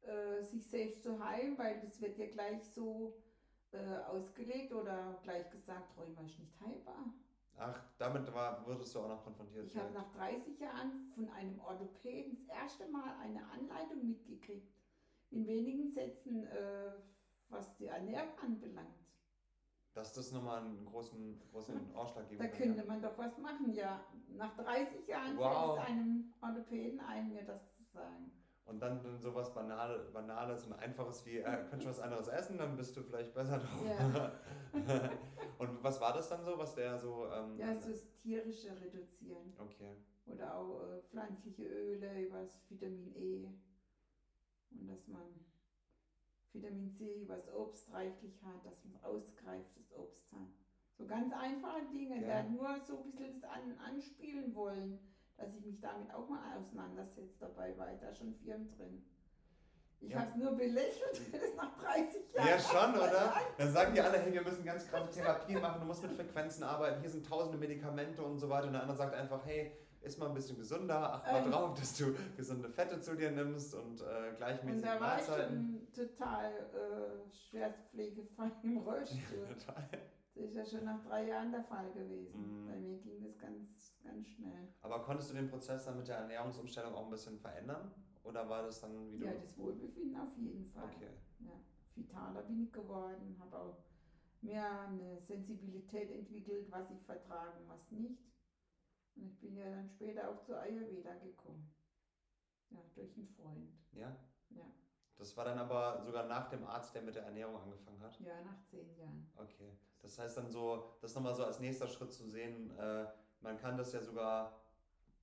äh, sich selbst zu heilen, weil das wird ja gleich so äh, ausgelegt oder gleich gesagt, Rheuma ist nicht heilbar. Ach, damit war, wurdest du auch noch konfrontiert. Ich habe nach 30 Jahren von einem Orthopäden das erste Mal eine Anleitung mitgekriegt. In wenigen Sätzen, äh, was die Ernährung anbelangt. Dass das nochmal einen großen, großen Ausschlag gibt. Da könnte man doch was machen, ja. Nach 30 Jahren wow. fällt es einem Orthopäden ein, mir das zu sagen. Und dann, dann sowas Banal, Banales und Einfaches wie, äh, könntest du was anderes essen, dann bist du vielleicht besser drauf. Ja. und was war das dann so, was der so... Ähm, ja, so das tierische Reduzieren. Okay. Oder auch äh, pflanzliche Öle über das Vitamin E. Und dass man Vitamin C über das Obst reichlich hat, dass man ausgereiftes Obst hat. So ganz einfache Dinge. Ja. Der hat nur so ein bisschen das an, anspielen wollen, dass ich mich damit auch mal auseinandersetze. Dabei war ich da schon Firmen drin. Ich ja. habe es nur belächelt, das ist nach 30 Jahren. Ja, schon, oder? Dann sagen die alle, hey, wir müssen ganz krasse Therapien machen, du musst mit Frequenzen arbeiten, hier sind tausende Medikamente und so weiter. Und der andere sagt einfach, hey, iss mal ein bisschen gesünder, acht mal ähm, drauf, dass du gesunde Fette zu dir nimmst und äh, gleichmäßig Und da war Mahlzeiten. ich schon total äh, schwerstpflegefrei im Rollstuhl. Ja, total. Das ist ja schon nach drei Jahren der Fall gewesen. Mm. Bei mir ging das ganz, ganz schnell. Aber konntest du den Prozess dann mit der Ernährungsumstellung auch ein bisschen verändern? Oder war das dann wieder? Ja, das Wohlbefinden auf jeden Fall. Okay. Ja, vitaler bin ich geworden, habe auch mehr eine Sensibilität entwickelt, was ich vertragen, was nicht. Und ich bin ja dann später auch zu Ayurveda gekommen. Ja, durch einen Freund. Ja? Ja. Das war dann aber sogar nach dem Arzt, der mit der Ernährung angefangen hat? Ja, nach zehn Jahren. Okay. Das heißt dann so, das nochmal so als nächster Schritt zu sehen, äh, man kann das ja sogar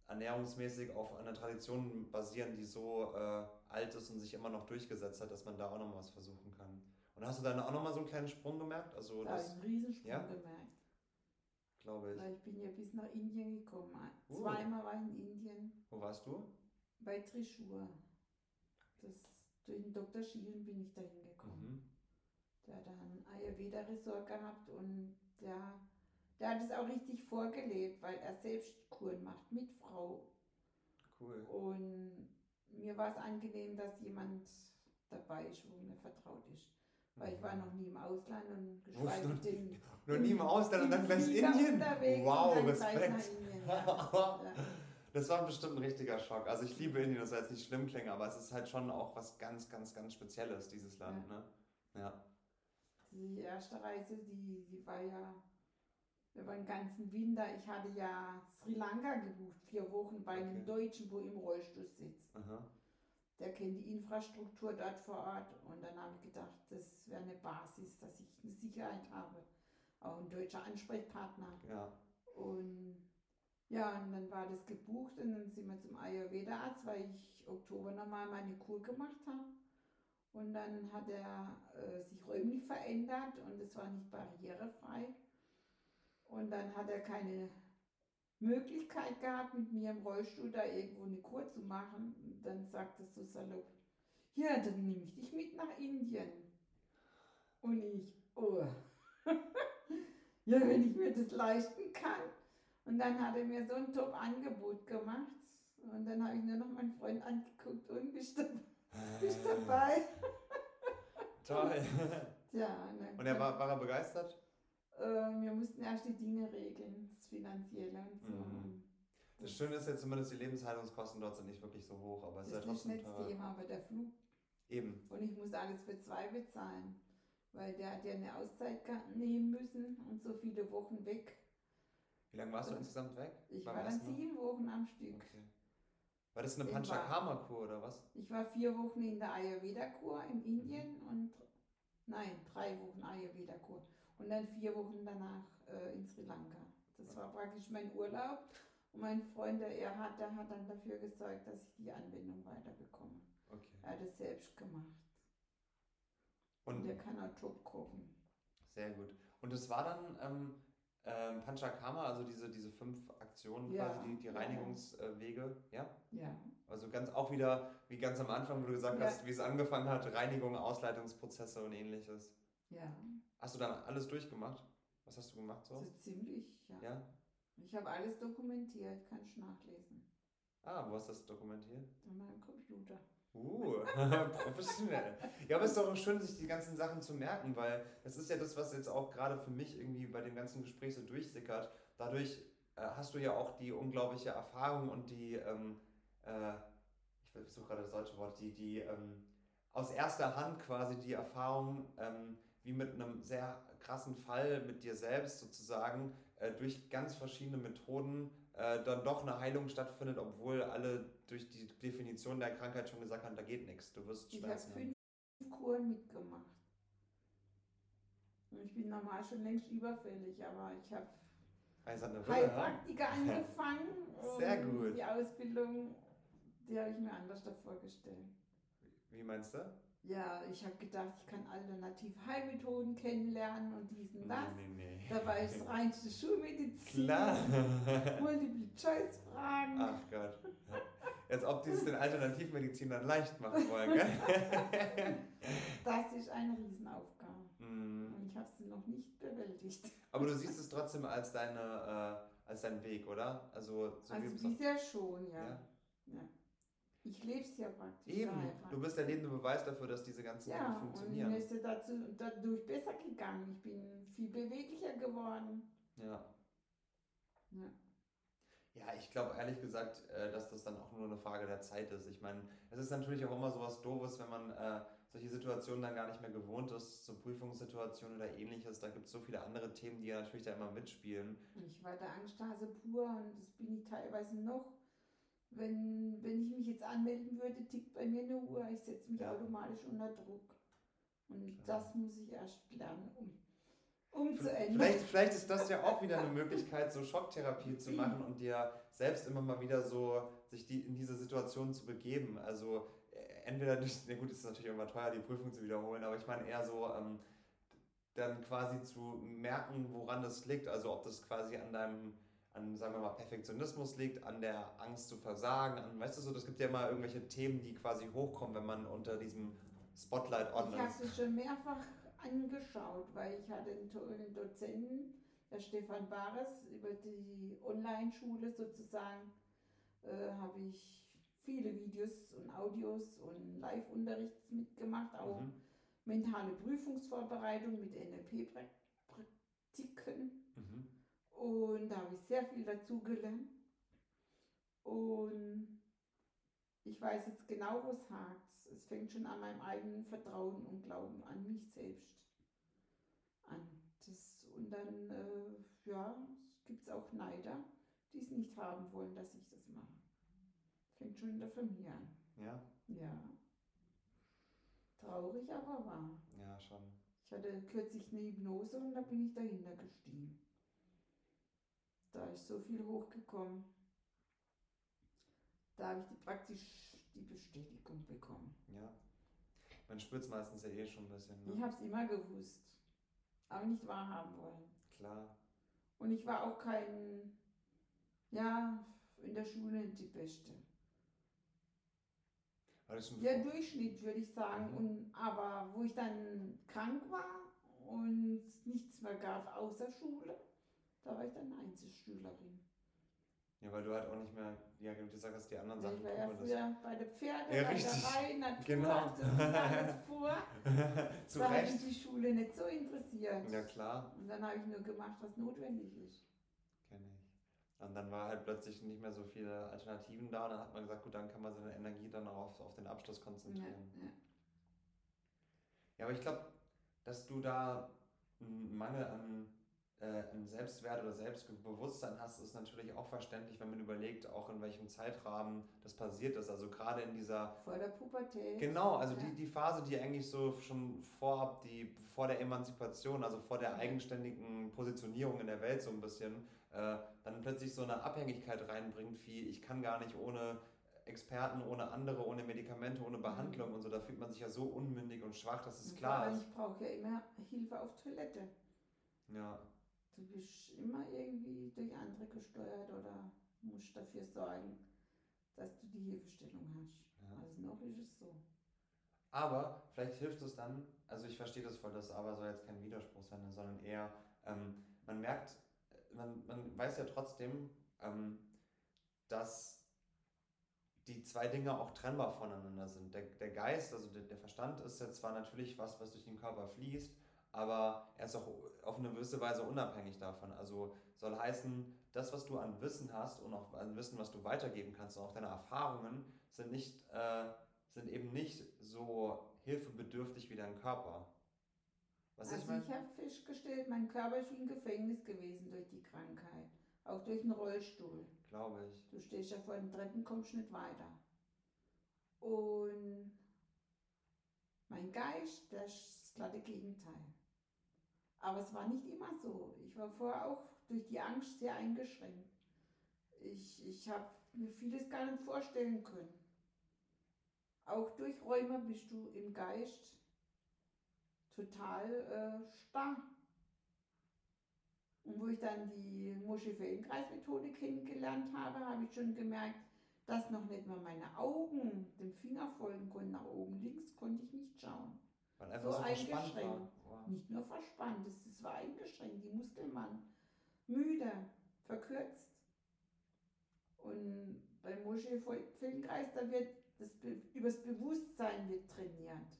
ernährungsmäßig auf einer Tradition basieren, die so äh, alt ist und sich immer noch durchgesetzt hat, dass man da auch noch was versuchen kann. Und hast du dann auch noch mal so einen kleinen Sprung gemerkt? Also da das, habe einen Riesensprung ja? gemerkt glaube ich. Weil ich bin ja bis nach Indien gekommen. Uh. Zweimal war ich in Indien. Wo warst du? Bei Trishur. Das, durch den Dr. Schielen bin ich da hingekommen. Mhm. Der hat ein Ayurveda-Resort gehabt und der, der hat es auch richtig vorgelebt, weil er selbst Kuren macht mit Frau. Cool. Und mir war es angenehm, dass jemand dabei ist, wo mir vertraut ist. Weil ich war noch nie im Ausland und geschweige denn. Noch nie im Ausland und dann gleich Indien? Wow, Respekt. ja. Das war bestimmt ein richtiger Schock. Also ich liebe Indien, das soll jetzt nicht schlimm klingen, aber es ist halt schon auch was ganz, ganz, ganz Spezielles, dieses Land. Ja. Ne? ja. Die erste Reise, die, die war ja über den ganzen Winter. Ich hatte ja Sri Lanka gebucht, vier Wochen bei okay. einem Deutschen, wo im Rollstuhl sitzt. Aha der kennt die Infrastruktur dort vor Ort. Und dann habe ich gedacht, das wäre eine Basis, dass ich eine Sicherheit habe. Auch ein deutscher Ansprechpartner. Ja. Und ja, und dann war das gebucht und dann sind wir zum Ayurveda-Arzt, weil ich Oktober nochmal meine Kur gemacht habe. Und dann hat er äh, sich räumlich verändert und es war nicht barrierefrei. Und dann hat er keine Möglichkeit gehabt, mit mir im Rollstuhl da irgendwo eine Kur zu machen. Und dann sagt es so salopp, ja, dann nehme ich dich mit nach Indien. Und ich, oh, ja, wenn ich mir das leisten kann. Und dann hat er mir so ein Top-Angebot gemacht. Und dann habe ich nur noch meinen Freund angeguckt und du, bist dabei. Toll. Tja, und er war, war er begeistert? äh, wir mussten erst die Dinge regeln, das Finanzielle und so. Mhm. Das, Schöne ist ja zumindest, die Lebenshaltungskosten dort sind nicht wirklich so hoch, aber es ist ja trotzdem Das ist Thema, aber der Flug. Eben. Und ich muss alles für zwei bezahlen, weil der hat ja eine Auszeit nehmen müssen und so viele Wochen weg. Wie lange warst du insgesamt weg? Ich war, war dann sieben Wochen am Stück. Okay. War das eine Panchakarma-Kur oder was? Ich war vier Wochen in der Ayurveda-Kur in Indien und nein, drei Wochen Ayurveda-Kur und dann vier Wochen danach äh, in Sri Lanka. Das war praktisch mein Urlaub. Und mein Freund, der Erhard, der hat dann dafür gesorgt, dass ich die Anwendung weiterbekomme. Okay. Er hat es selbst gemacht. Und, Und der kann auch top kochen. sehr gut. Und es war dann ähm, ähm, Panchakarma, also diese, diese fünf Aktionen, Ja, quasi die, die ja. Reinigungswege, ja? Ja. Also ganz auch wieder, wie ganz am Anfang, wo du gesagt Ja. hast, wie es angefangen hat, Reinigung, Ausleitungsprozesse und ähnliches. Ja. Hast du dann alles durchgemacht? Was hast du gemacht so? So ziemlich, ja. Ja? Ich habe alles dokumentiert, kannst du nachlesen. Ah, wo hast du das dokumentiert? An meinem Computer. Uh, professionell. Ja, aber es ist doch auch schön, sich die ganzen Sachen zu merken, weil das ist ja das, was jetzt auch gerade für mich irgendwie bei dem ganzen Gespräch so durchsickert. Dadurch äh, hast du ja auch die unglaubliche Erfahrung und die, ähm, äh, ich versuche gerade das deutsche Wort, die, die ähm, aus erster Hand quasi die Erfahrung, ähm, wie mit einem sehr krassen Fall mit dir selbst sozusagen äh, durch ganz verschiedene Methoden äh, dann doch eine Heilung stattfindet, obwohl alle durch die Definition der Krankheit schon gesagt haben, da geht nichts, du wirst Ich habe Schmerzen haben. fünf Kuren mitgemacht. Und ich bin normal schon längst überfällig, aber ich habe? Heilpraktiker angefangen. Sehr gut. Die Ausbildung, die habe ich mir anders da vorgestellt. Wie meinst du? Ja, ich habe gedacht, ich kann alternative Heilmethoden kennenlernen und dies und das. Nee, nee, nee. Da war ich das reinste Schulmedizin. Klar. Multiple-Choice-Fragen. Ach Gott. Als ob die es den Alternativmedizinern leicht machen wollen, gell? Das ist eine Riesenaufgabe. Mm. Und ich habe sie noch nicht bewältigt. Aber du siehst es trotzdem als, deine, äh, als deinen Weg, oder? Also, so wie Also es bisher schon, ja. ja. ja. Ich lebe es ja praktisch. Eben, daher. du bist der lebende Beweis dafür, dass diese ganzen Dinge Ja, und funktionieren. mir ist dazu, dadurch besser gegangen. Ich bin viel beweglicher geworden. Ja. Ja. Ja, ich glaube ehrlich gesagt, äh, dass das dann auch nur eine Frage der Zeit ist. Ich meine, es ist natürlich auch immer sowas Doofes, wenn man äh, solche Situationen dann gar nicht mehr gewohnt ist, so Prüfungssituationen oder ähnliches. Da gibt es so viele andere Themen, die ja natürlich da immer mitspielen. Ich war der Angsthase pur und das bin ich teilweise noch. Wenn, wenn ich mich jetzt anmelden würde, tickt bei mir eine Uhr. Ich setze mich Ja. automatisch unter Druck. Und Klar. das muss ich erst lernen, um, um zu ändern. Vielleicht, vielleicht ist das ja auch wieder eine Möglichkeit, so Schocktherapie zu machen und dir selbst immer mal wieder so sich die, in diese Situation zu begeben. Also äh, entweder durch, na gut, es ist natürlich immer teuer, die Prüfung zu wiederholen, aber ich meine eher so, ähm, dann quasi zu merken, woran das liegt. Also ob das quasi an deinem, an, sagen wir mal, Perfektionismus liegt, an der Angst zu versagen, an, weißt du so, das gibt ja immer irgendwelche Themen, die quasi hochkommen, wenn man unter diesem Spotlight on Ich habe ist. es schon mehrfach angeschaut, weil ich hatte einen tollen Dozenten, der Stefan Bares, über die Online-Schule sozusagen, äh, habe ich viele Videos und Audios und Live-Unterrichts mitgemacht, auch Mhm. mentale Prüfungsvorbereitung mit NLP-Praktiken. Mhm. Und da habe ich sehr viel dazu gelernt. Und ich weiß jetzt genau, wo es hakt. Es fängt schon an meinem eigenen Vertrauen und Glauben an mich selbst an. Das, und dann, äh, ja, gibt es auch Neider, die es nicht haben wollen, dass ich das mache. Fängt schon in der Familie an. Ja, Ja. Traurig, aber wahr. ja, schon. Ich hatte kürzlich eine Hypnose und da bin ich dahinter gestiegen. Da ist so viel hochgekommen. Da habe ich die, praktisch die Bestätigung bekommen. Ja. Man spürt es meistens ja eh schon ein bisschen. Ich Ne? habe es immer gewusst, aber nicht wahrhaben wollen. Klar. Und ich war auch kein, ja, in der Schule nicht die Beste. Der Durchschnitt, würde ich sagen. Mhm. Und, aber wo ich dann krank war und nichts mehr gab außer Schule, da war ich dann Einzelschülerin. Ja, weil du halt auch nicht mehr, ja, wie du gesagt hast, die anderen Ja, Sachen ich war ja früher bei der Pferde, Ja, richtig. Reihe, Natur, Genau. das vor. Zu da Recht. mich die Schule nicht so interessiert. Ja, klar, Und dann habe ich nur gemacht, was notwendig ist. kenne ich. Und dann war halt plötzlich nicht mehr so viele Alternativen da und dann hat man gesagt, gut, dann kann man seine Energie dann auch auf, auf den Abschluss Ja, konzentrieren. ja. Ja, aber ich glaube, dass du da einen Mangel an einen Selbstwert oder Selbstbewusstsein hast, ist natürlich auch verständlich, wenn man überlegt, auch in welchem Zeitrahmen das passiert ist. Also gerade in dieser... Vor der Pubertät. Genau, also ja. die, die Phase, die eigentlich so schon vorab, die vor der Emanzipation, also vor der eigenständigen Positionierung in der Welt so ein bisschen, äh, dann plötzlich so eine Abhängigkeit reinbringt, wie ich kann gar nicht ohne Experten, ohne andere, ohne Medikamente, ohne Behandlung mhm. und so. Da fühlt man sich ja so unmündig und schwach, dass es klar ist. Ich brauche ja immer Hilfe auf Toilette. Ja. Du bist immer irgendwie durch andere gesteuert oder musst dafür sorgen, dass du die Hilfestellung hast. Ja. Also noch ist es so. Aber vielleicht hilft es dann, also ich verstehe das voll, das aber soll jetzt kein Widerspruch sein, sondern eher, ähm, man merkt, man, man weiß ja trotzdem, ähm, dass die zwei Dinge auch trennbar voneinander sind. Der, der Geist, also der, der Verstand ist ja zwar natürlich was, was durch den Körper fließt, aber er ist auch auf eine gewisse Weise unabhängig davon. Also soll heißen, das, was du an Wissen hast und auch an Wissen, was du weitergeben kannst und auch deine Erfahrungen, sind, nicht, äh, sind eben nicht so hilfebedürftig wie dein Körper. Was also ich, mein? ich habe festgestellt, mein Körper ist wie ein Gefängnis gewesen durch die Krankheit. Auch durch den Rollstuhl. Glaube ich. Du stehst ja vor den Treppen, kommst nicht weiter. Und mein Geist, das ist das glatte Gegenteil. Aber es war nicht immer so. Ich war vorher auch durch die Angst sehr eingeschränkt. Ich, ich habe mir vieles gar nicht vorstellen können. Auch durch Räume bist du im Geist total äh, starr. Und wo ich dann die Muschelfeldenkreismethode kennengelernt habe, habe ich schon gemerkt, dass noch nicht mal meine Augen dem Finger folgen konnten. Nach oben links konnte ich nicht schauen. Weil einfach so, so eingeschränkt. War. Nicht nur verspannt, es, war eingeschränkt. Die Muskeln waren müde, verkürzt. Und beim Moschee-Feldenkreis, da wird das Be übers Bewusstsein wird trainiert.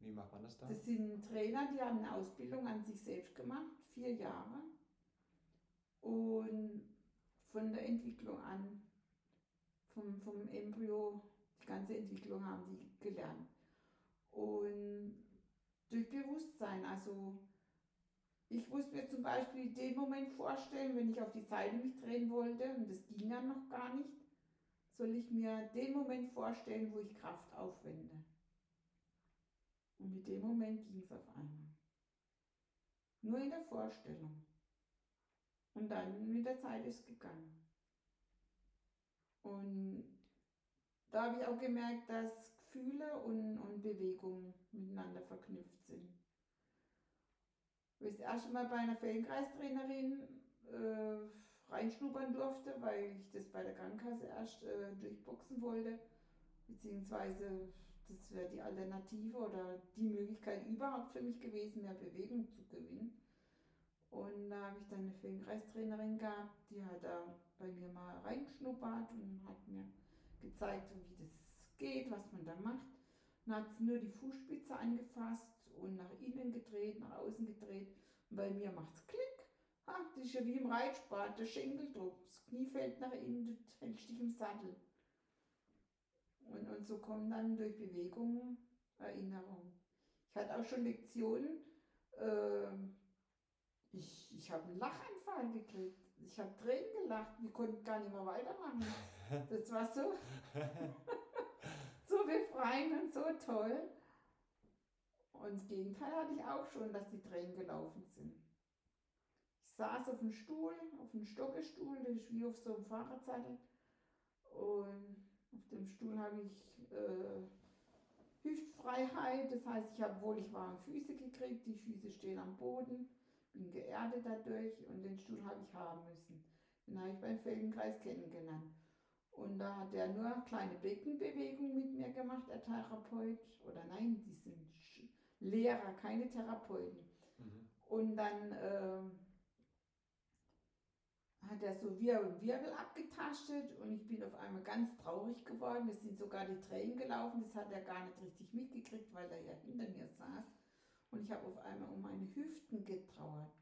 Wie macht man das dann? Das sind Trainer, die haben eine Ausbildung an sich selbst gemacht, vier Jahre. Und von der Entwicklung an, vom, vom Embryo, die ganze Entwicklung haben die gelernt. Und durch Bewusstsein, also ich musste mir zum Beispiel den Moment vorstellen, wenn ich auf die Seite mich drehen wollte, und das ging dann noch gar nicht, soll ich mir den Moment vorstellen, wo ich Kraft aufwende. Und mit dem Moment ging es auf einmal. Nur in der Vorstellung. Und dann mit der Zeit ist es gegangen. Und da habe ich auch gemerkt, dass Gefühle und, und Bewegung miteinander verknüpft sind. Ich das erste Mal bei einer Feldenkreistrainerin äh, reinschnuppern durfte, weil ich das bei der Krankenkasse erst äh, durchboxen wollte, beziehungsweise das wäre die Alternative oder die Möglichkeit überhaupt für mich gewesen, mehr Bewegung zu gewinnen. Und da habe ich dann eine Feldenkreistrainerin gehabt, die hat da bei mir mal reingeschnuppert und hat mir gezeigt, wie das geht, was man da macht. Dann hat sie nur die Fußspitze angefasst und nach innen gedreht, nach außen gedreht. Und bei mir macht es Klick. Ha, das ist ja wie im Reitsport, der Schenkeldruck. Das Knie fällt nach innen, du hältst dich im Sattel. Und, und so kommen dann durch Bewegung Erinnerungen. Ich hatte auch schon Lektionen, äh, ich, ich habe einen Lachanfall gekriegt. Ich habe Tränen gelacht, wir konnten gar nicht mehr weitermachen. Das war so. befreiend und so toll. Und das Gegenteil hatte ich auch schon, dass die Tränen gelaufen sind. Ich saß auf dem Stuhl, auf einem Stockestuhl, das ist wie auf so einem Fahrradsattel. Und auf dem Stuhl habe ich äh, Hüftfreiheit, das heißt, ich habe wohl ich warme Füße gekriegt, die Füße stehen am Boden, bin geerdet dadurch und den Stuhl habe ich haben müssen. Den habe ich beim Feldenkreis kennengelernt. Und da hat er nur kleine Beckenbewegungen mit mir gemacht, der Therapeut. Oder nein, die sind Lehrer, keine Therapeuten. Mhm. Und dann äh, hat er so Wirbel, Wirbel abgetastet und ich bin auf einmal ganz traurig geworden. Es sind sogar die Tränen gelaufen. Das hat er gar nicht richtig mitgekriegt, weil er ja hinter mir saß. Und ich habe auf einmal um meine Hüften getrauert.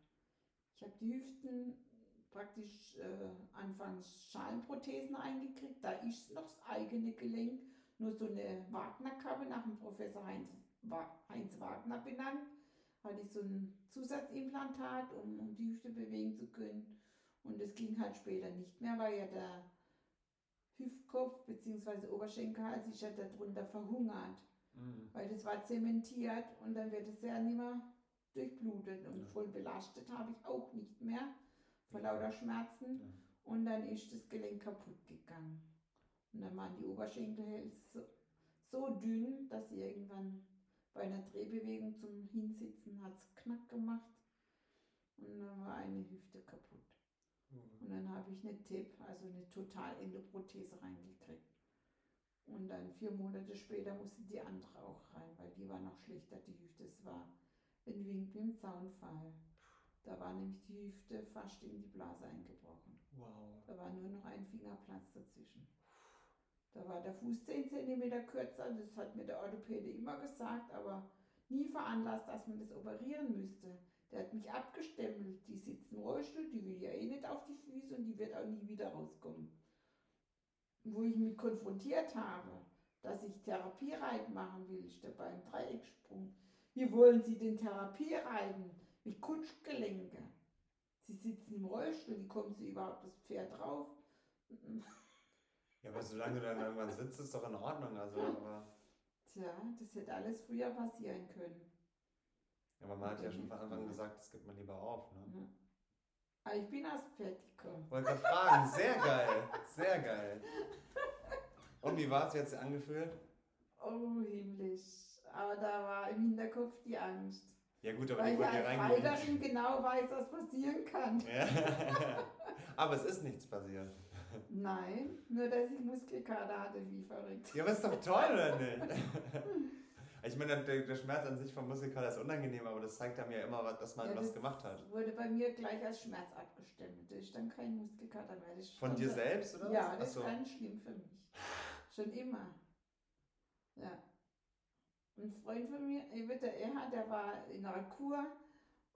Ich habe die Hüften praktisch äh, anfangs Schalenprothesen eingekriegt. Da ist noch das eigene Gelenk, nur so eine Wagner-Kappe nach dem Professor Heinz, Heinz Wagner benannt. hatte ich so ein Zusatzimplantat, um, um die Hüfte bewegen zu können. Und das ging halt später nicht mehr, weil ja der Hüftkopf bzw. Oberschenkelhals ist ja darunter verhungert. Mhm. Weil das war zementiert und dann wird es ja nicht mehr durchblutet. Und Ja. voll belastet habe ich auch nicht mehr vor lauter Schmerzen. Ja. Und dann ist das Gelenk kaputt gegangen. Und dann waren die Oberschenkel so, so dünn, dass sie irgendwann bei einer Drehbewegung zum Hinsitzen hat es knack gemacht. Und dann war eine Hüfte kaputt. Und dann habe ich eine TIP, also eine Totalendoprothese reingekriegt. Und dann vier Monate später musste die andere auch rein, weil die war noch schlechter, die Hüfte. Es war ein Wink mit dem Zaunfall. Da war nämlich die Hüfte fast in die Blase eingebrochen. Wow. Da war nur noch ein Fingerplatz dazwischen. Da war der Fuß 10 cm kürzer, das hat mir der Orthopäde immer gesagt, aber nie veranlasst, dass man das operieren müsste. Der hat mich abgestempelt, die sitzt im Rollstuhl, die will ja eh nicht auf die Füße und die wird auch nie wieder rauskommen. Wo ich mich konfrontiert habe, dass ich Therapiereiten machen will, ich dabei im Dreiecksprung. Wie wollen Sie denn Therapiereiten mit Kutschgelenke? Sie sitzen im Rollstuhl, wie kommen Sie überhaupt das Pferd drauf? Ja, aber solange du dann irgendwann sitzt, ist doch in Ordnung. Also, aber, Tja, das hätte alles früher passieren können. aber man hat ja schon von Anfang an gesagt, das gibt man lieber auf. Ne? Ja. Aber ich bin aufs Pferd gekommen. Wollte gerade fragen, sehr geil, sehr geil. Und wie war es jetzt angefühlt? Oh, himmlisch. Aber da war im Hinterkopf die Angst. Ja gut, aber Weil die ich wurde hier als reingelegt. Reiterin genau weiß, was passieren kann. Ja. aber es ist nichts passiert. Nein, nur dass ich Muskelkater hatte, wie verrückt. Ja, aber ist doch toll, oder nicht? Ich meine, der, der Schmerz an sich vom Muskelkater ist unangenehm, aber das zeigt einem ja immer, dass man Ja, was gemacht hat. Wurde bei mir gleich als Schmerz abgestempelt. Das ist dann kein Muskelkater mehr. Ist Von dir selbst, oder? Ja, das ist ganz schlimm für mich. Schon immer. Ja. Ein Freund von mir, eben der Erhard, der war in einer Kur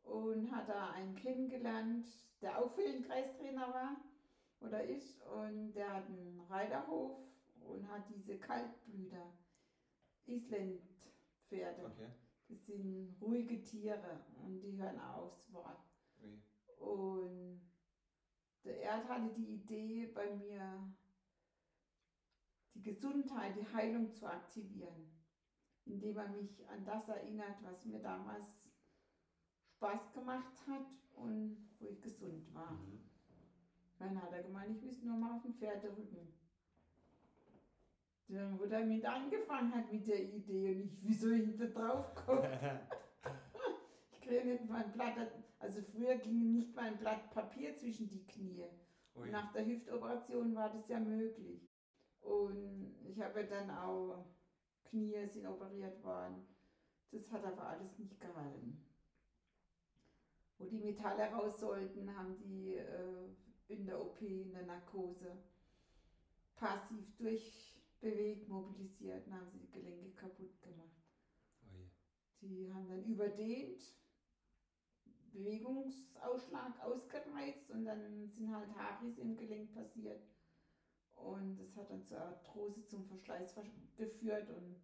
und hat da einen kennengelernt, der auch Feldenkreistrainer war oder ist. Und der hat einen Reiterhof und hat diese Kaltblüter, Islandpferde. Okay. Das sind ruhige Tiere und die hören aufs Wort. Und der Erd hatte die Idee, bei mir die Gesundheit, die Heilung zu aktivieren, indem er mich an das erinnert, was mir damals Spaß gemacht hat und wo ich gesund war. Mhm. Dann hat er gemeint, ich müsste nur mal auf dem Pferderücken. Dann, wo er mit angefangen hat mit der Idee und ich, wieso ich da drauf komme. Ich kriege nicht mal ein Blatt, also früher ging nicht mal ein Blatt Papier zwischen die Knie. Ui. Nach der Hüftoperation war das ja möglich. Und ich habe ja dann auch, Knie sind operiert worden. Das hat aber alles nicht gehalten. Wo die Metalle raus sollten, haben die äh, in der OP, in der Narkose, passiv durchbewegt, mobilisiert und haben sie die Gelenke kaputt gemacht. Ui. Die haben dann überdehnt, Bewegungsausschlag ausgereizt und dann sind halt Haris im Gelenk passiert. Und das hat dann zur Arthrose, zum Verschleiß ver- geführt und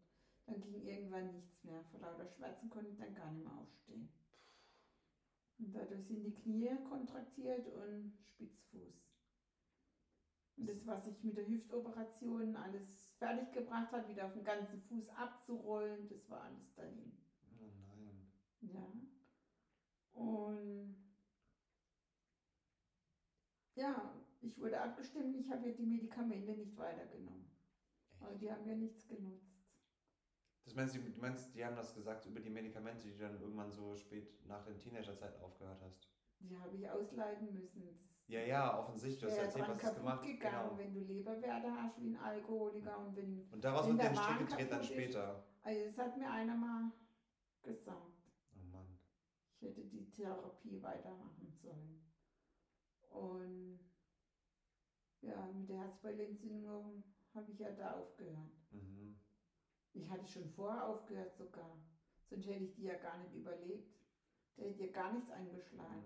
dann ging irgendwann nichts mehr. Vor lauter Schmerzen konnte ich dann gar nicht mehr aufstehen. Und dadurch sind die Knie kontraktiert und Spitzfuß. Und das, was sich mit der Hüftoperation alles fertiggebracht hat, wieder auf den ganzen Fuß abzurollen, das war alles dahin. Oh nein. Ja. Und ja, ich wurde abgestimmt, ich habe ja die Medikamente nicht weitergenommen. Aber die haben ja nichts genutzt. Das meinst du, du meinst, die haben das gesagt über die Medikamente, die du dann irgendwann so spät nach der Teenagerzeit aufgehört hast? Die habe ich ausleiten müssen. Das Ja, ja, offensichtlich. Du hast erzählt, was du hast gemacht. gegangen, Genau. wenn du Leberwerte hast wie ein Alkoholiker und wenn. Und daraus wird der Strick gedreht dann kaputt ist. später. Also das hat mir einer mal gesagt. Oh Mann. Ich hätte die Therapie weitermachen sollen. Und ja, mit der Herzbeulentzündung habe ich ja da aufgehört. Mhm. Ich hatte schon vorher aufgehört sogar. Sonst hätte ich die ja gar nicht überlebt. Da hätte ja gar nichts eingeschlagen.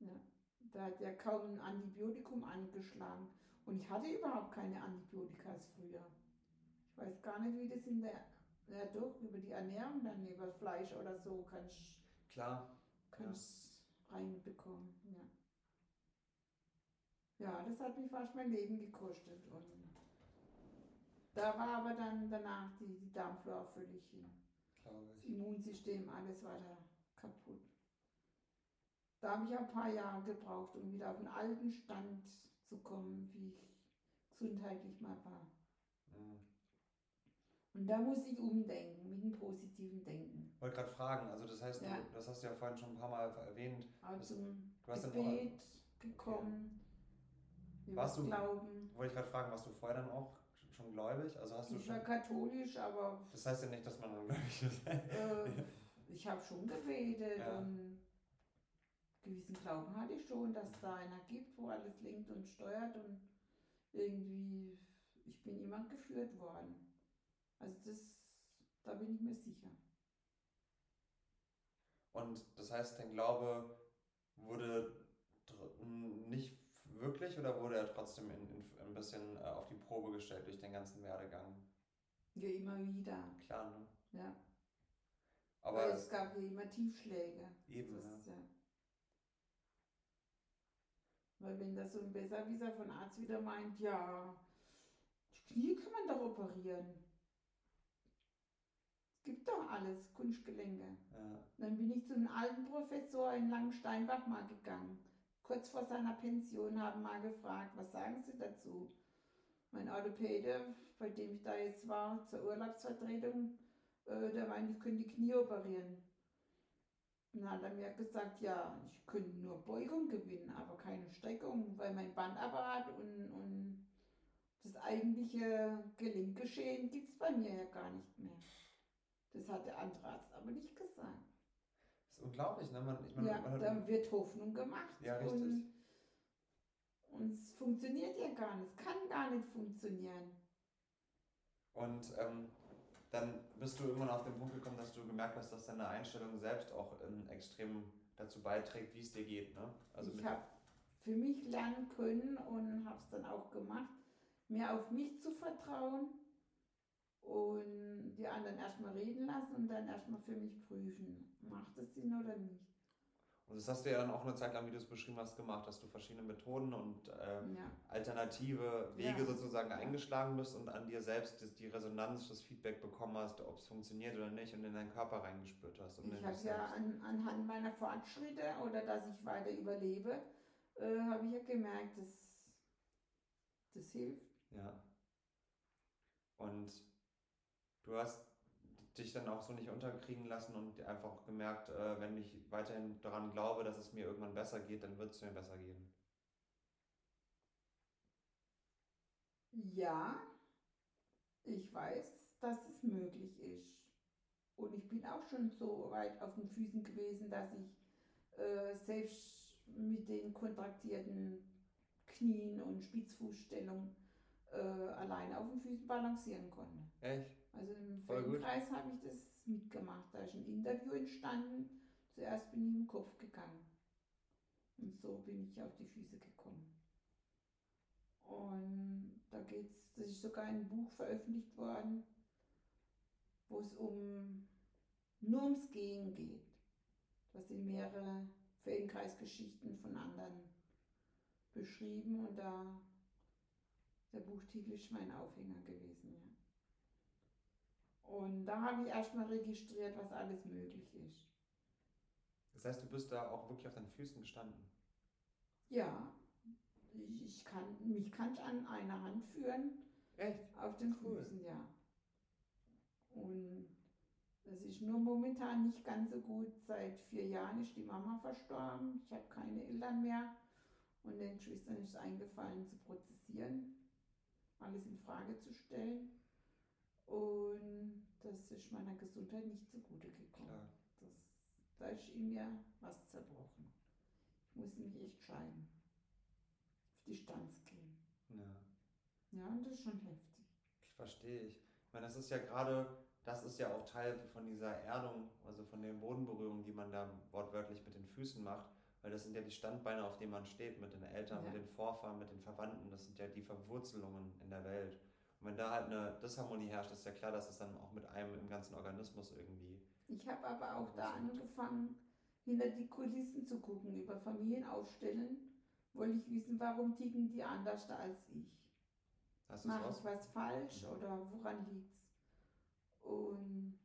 Ja. Ja. Da hat ja kaum ein Antibiotikum angeschlagen. Und ich hatte überhaupt keine Antibiotika früher. Ich weiß gar nicht, wie das in der Ja, doch, über die Ernährung dann, über Fleisch oder so kann ich Klar. kann ich's reinbekommen. Ja. Ja, das hat mich fast mein Leben gekostet. Und da war aber dann danach die, die Darmflora völlig hin. Das ich. Immunsystem, alles war da kaputt. Da habe ich ein paar Jahre gebraucht, um wieder auf den alten Stand zu kommen, wie ich gesundheitlich mal war. Mhm. Und da muss ich umdenken, mit einem positiven Denken. Wollte gerade fragen, also das heißt, Ja. du, das hast du ja vorhin schon ein paar Mal erwähnt. Zum du hast Gebet gekommen, Warst du- Glauben. Wollte ich gerade fragen, warst du vorher dann auch schon gläubig? Also hast du Ich war schon. katholisch, aber Das heißt ja nicht, dass man ungläubig ist. äh, ich habe schon gebetet Ja. und gewissen Glauben hatte ich schon, dass da einer gibt, wo alles lenkt und steuert und irgendwie, ich bin jemand geführt worden. Also das, da bin ich mir sicher. Und das heißt, dein Glaube wurde nicht wirklich oder wurde er trotzdem in, in, ein bisschen äh, auf die Probe gestellt durch den ganzen Werdegang? Ja, immer wieder. Klar, ne? Ja. Aber Weil es gab ja immer Tiefschläge. eben, Das, ja. ja. Weil wenn da so ein Besserwisser von Arzt wieder meint, ja, das Knie kann man doch operieren. Es gibt doch alles, Kunstgelenke. ja. Dann bin ich zu einem alten Professor in Langensteinbach mal gegangen. Kurz vor seiner Pension haben mal gefragt, was sagen Sie dazu? Mein Orthopäde, bei dem ich da jetzt war, zur Urlaubsvertretung, äh, der meinte, ich könnte die Knie operieren. Dann hat er mir gesagt, ja, ich könnte nur Beugung gewinnen, aber keine Streckung, weil mein Bandapparat und, und das eigentliche Gelenkgeschehen gibt es bei mir ja gar nicht mehr. Das hat der andere Arzt aber nicht gesagt. Das ist unglaublich, ne? Man, ich meine, Ja, man da wird Hoffnung gemacht. Ja, richtig. Und, und es funktioniert ja gar nicht. Es kann gar nicht funktionieren. Und ähm, dann bist du irgendwann auf den Punkt gekommen, dass du gemerkt hast, dass deine Einstellung selbst auch ähm, extrem dazu beiträgt, wie es dir geht. Ne? Also ich habe für mich lernen können und habe es dann auch gemacht, mehr auf mich zu vertrauen und die anderen erstmal reden lassen und dann erstmal für mich prüfen, macht es Sinn oder nicht. und das hast du ja dann auch eine Zeit lang, wie du es beschrieben hast, gemacht, dass du verschiedene Methoden und äh, Ja, alternative Wege Ja. sozusagen Ja. eingeschlagen bist und an dir selbst das, die Resonanz, das Feedback bekommen hast, ob es funktioniert oder nicht und in deinen Körper reingespürt hast. Ich habe ja an, anhand meiner Fortschritte oder dass ich weiter überlebe, äh, habe ich ja gemerkt, dass das hilft. Ja. Und du hast dich dann auch so nicht unterkriegen lassen und einfach gemerkt, äh, wenn ich weiterhin daran glaube, dass es mir irgendwann besser geht, dann wird es mir besser gehen. Ja, ich weiß, dass es möglich ist. Und ich bin auch schon so weit auf den Füßen gewesen, dass ich äh, selbst mit den kontraktierten Knien und Spitzfußstellung äh, alleine auf den Füßen balancieren konnte. Echt? Also im. Feldenkreis habe ich das mitgemacht. Da ist ein Interview entstanden. Zuerst bin ich im Kopf gegangen. Und so bin ich auf die Füße gekommen. Und da geht's, das ist sogar ein Buch veröffentlicht worden, wo es um nur ums Gehen geht. Das sind mehrere Feldenkreisgeschichten von anderen beschrieben und da der Buchtitel ist mein Aufhänger gewesen, ja. Und da habe ich erstmal registriert, was alles möglich ist. Das heißt, du bist da auch wirklich auf deinen Füßen gestanden. Ja, ich, kann, mich kann ich an einer Hand führen, Echt? auf den Cool. Füßen, ja. Und das ist nur momentan nicht ganz so gut. Seit vier Jahren ist die Mama verstorben. Ich habe keine Eltern mehr. Und den Geschwistern ist es eingefallen zu prozessieren, alles in Frage zu stellen. Und das ist meiner Gesundheit nicht zugute gekommen. Klar. Das, da ist in mir was zerbrochen. Ich muss mich echt scheiden. Auf die Stanz gehen. Ja. Ja, und das ist schon heftig. Ich verstehe ich. Ich meine, das ist ja gerade, das ist ja auch Teil von dieser Erdung, also von den Bodenberührungen, die man da wortwörtlich mit den Füßen macht. Weil das sind ja die Standbeine, auf denen man steht, mit den Eltern, Ja. mit den Vorfahren, mit den Verwandten. Das sind ja die Verwurzelungen in der Welt. Und wenn da halt eine Disharmonie herrscht, ist ja klar, dass es dann auch mit einem im ganzen Organismus irgendwie. Ich habe aber auch da angefangen, hinter die Kulissen zu gucken, über Familien aufstellen, wollte ich wissen, warum ticken die anders als ich. Mache ich was falsch mhm. oder woran liegt's? Und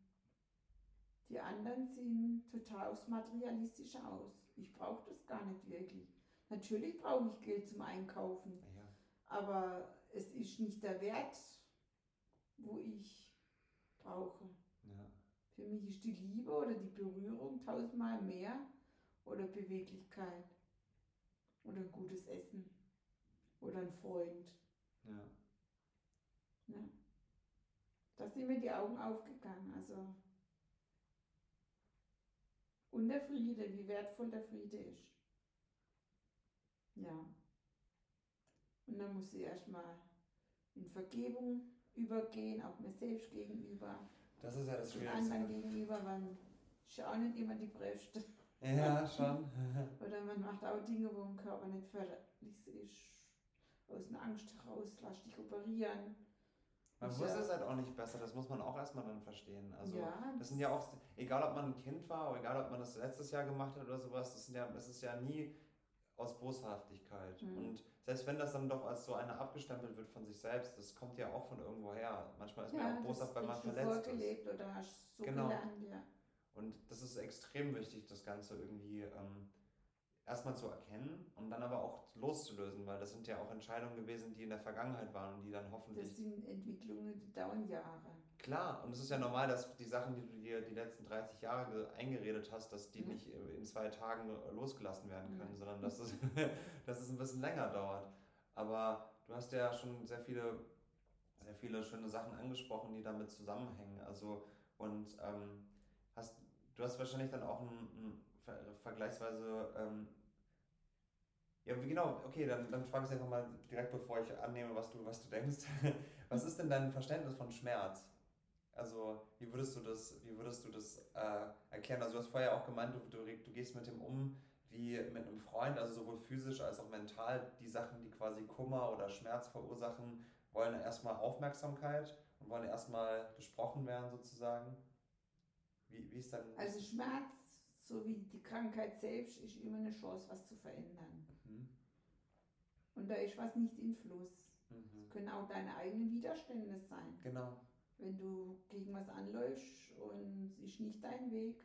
die anderen sehen total aufs Materialistische aus. Ich brauche das gar nicht wirklich. Natürlich brauche ich Geld zum Einkaufen. Ja. Aber es ist nicht der Wert, wo ich brauche. Ja. Für mich ist die Liebe oder die Berührung tausendmal mehr oder Beweglichkeit oder ein gutes Essen oder ein Freund. Ja. ja. Da sind mir die Augen aufgegangen. Also und der Friede, wie wertvoll der Friede ist. Ja. Und dann muss ich erstmal in Vergebung übergehen, auch mir selbst gegenüber. Das ist ja das Schwierigste. anderen gegenüber, man schaut nicht immer die Bräfte. Ja, schon. Oder man macht auch Dinge, wo im Körper nicht verlässlich ist. Aus einer Angst heraus, lass dich operieren. Man muss es halt auch nicht besser, das muss man auch erstmal dann verstehen. Also ja, das sind ja auch, egal ob man ein Kind war oder egal ob man das letztes Jahr gemacht hat oder sowas, das, sind ja, das ist ja nie aus Boshaftigkeit. Mhm. Und selbst wenn das dann doch als so eine abgestempelt wird von sich selbst, das kommt ja auch von irgendwo her. Manchmal ist ja, man auch boshaft, weil man verletzt vorgelebt ist. oder hast so genau. gelernt, ja. Und das ist extrem wichtig, das Ganze irgendwie ähm, erstmal zu erkennen und dann aber auch loszulösen, weil das sind ja auch Entscheidungen gewesen, die in der Vergangenheit waren und die dann hoffentlich. Das sind Entwicklungen, die dauern Jahre. Klar, und es ist ja normal, dass die Sachen, die du dir die letzten 30 Jahre eingeredet hast, dass die mhm. nicht in zwei Tagen losgelassen werden können, mhm. sondern dass es, dass es ein bisschen länger dauert. Aber du hast ja schon sehr viele, sehr viele schöne Sachen angesprochen, die damit zusammenhängen. Also, und ähm, hast, du hast wahrscheinlich dann auch ein, ein ver vergleichsweise. Ähm, ja, genau, okay, dann, dann frage ich einfach mal direkt, bevor ich annehme, was du, was du denkst. was ist denn dein Verständnis von Schmerz? Also, wie würdest du das, wie würdest du das äh, erklären? Also, du hast vorher auch gemeint, du, du, du gehst mit dem um wie mit einem Freund, also sowohl physisch als auch mental. Die Sachen, die quasi Kummer oder Schmerz verursachen, wollen erstmal Aufmerksamkeit und wollen erstmal besprochen werden, sozusagen. Wie, wie ist dann. Also, Schmerz so wie die Krankheit selbst ist immer eine Chance, was zu verändern. Mhm. Und da ist was nicht in Fluss. Mhm. Das können auch deine eigenen Widerstände sein. Genau. Wenn du gegen was anläufst und es ist nicht dein Weg,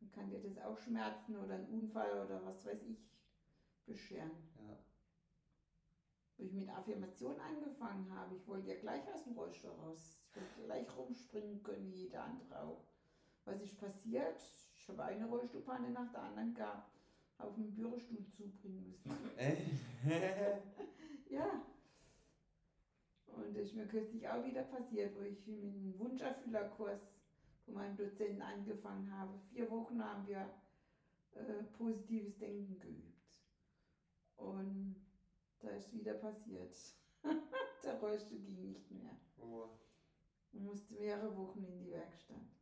dann kann dir das auch Schmerzen oder ein Unfall oder was weiß ich bescheren. Ja. Wo ich mit Affirmation angefangen habe, ich wollte ja gleich aus dem Rollstuhl raus. Ich wollte gleich rumspringen können, wie jeder andere auch. Was ist passiert? Ich habe eine Rollstuhlpanne nach der anderen gehabt, auf den Bürostuhl zubringen müssen. ja. Und das ist mir kürzlich auch wieder passiert, wo ich mit einem Wunscherfüllerkurs von meinem Dozenten angefangen habe. Vier Wochen haben wir äh, positives Denken geübt. Und da ist wieder passiert. der Rollstuhl ging nicht mehr. Oh. Musste mehrere Wochen in die Werkstatt.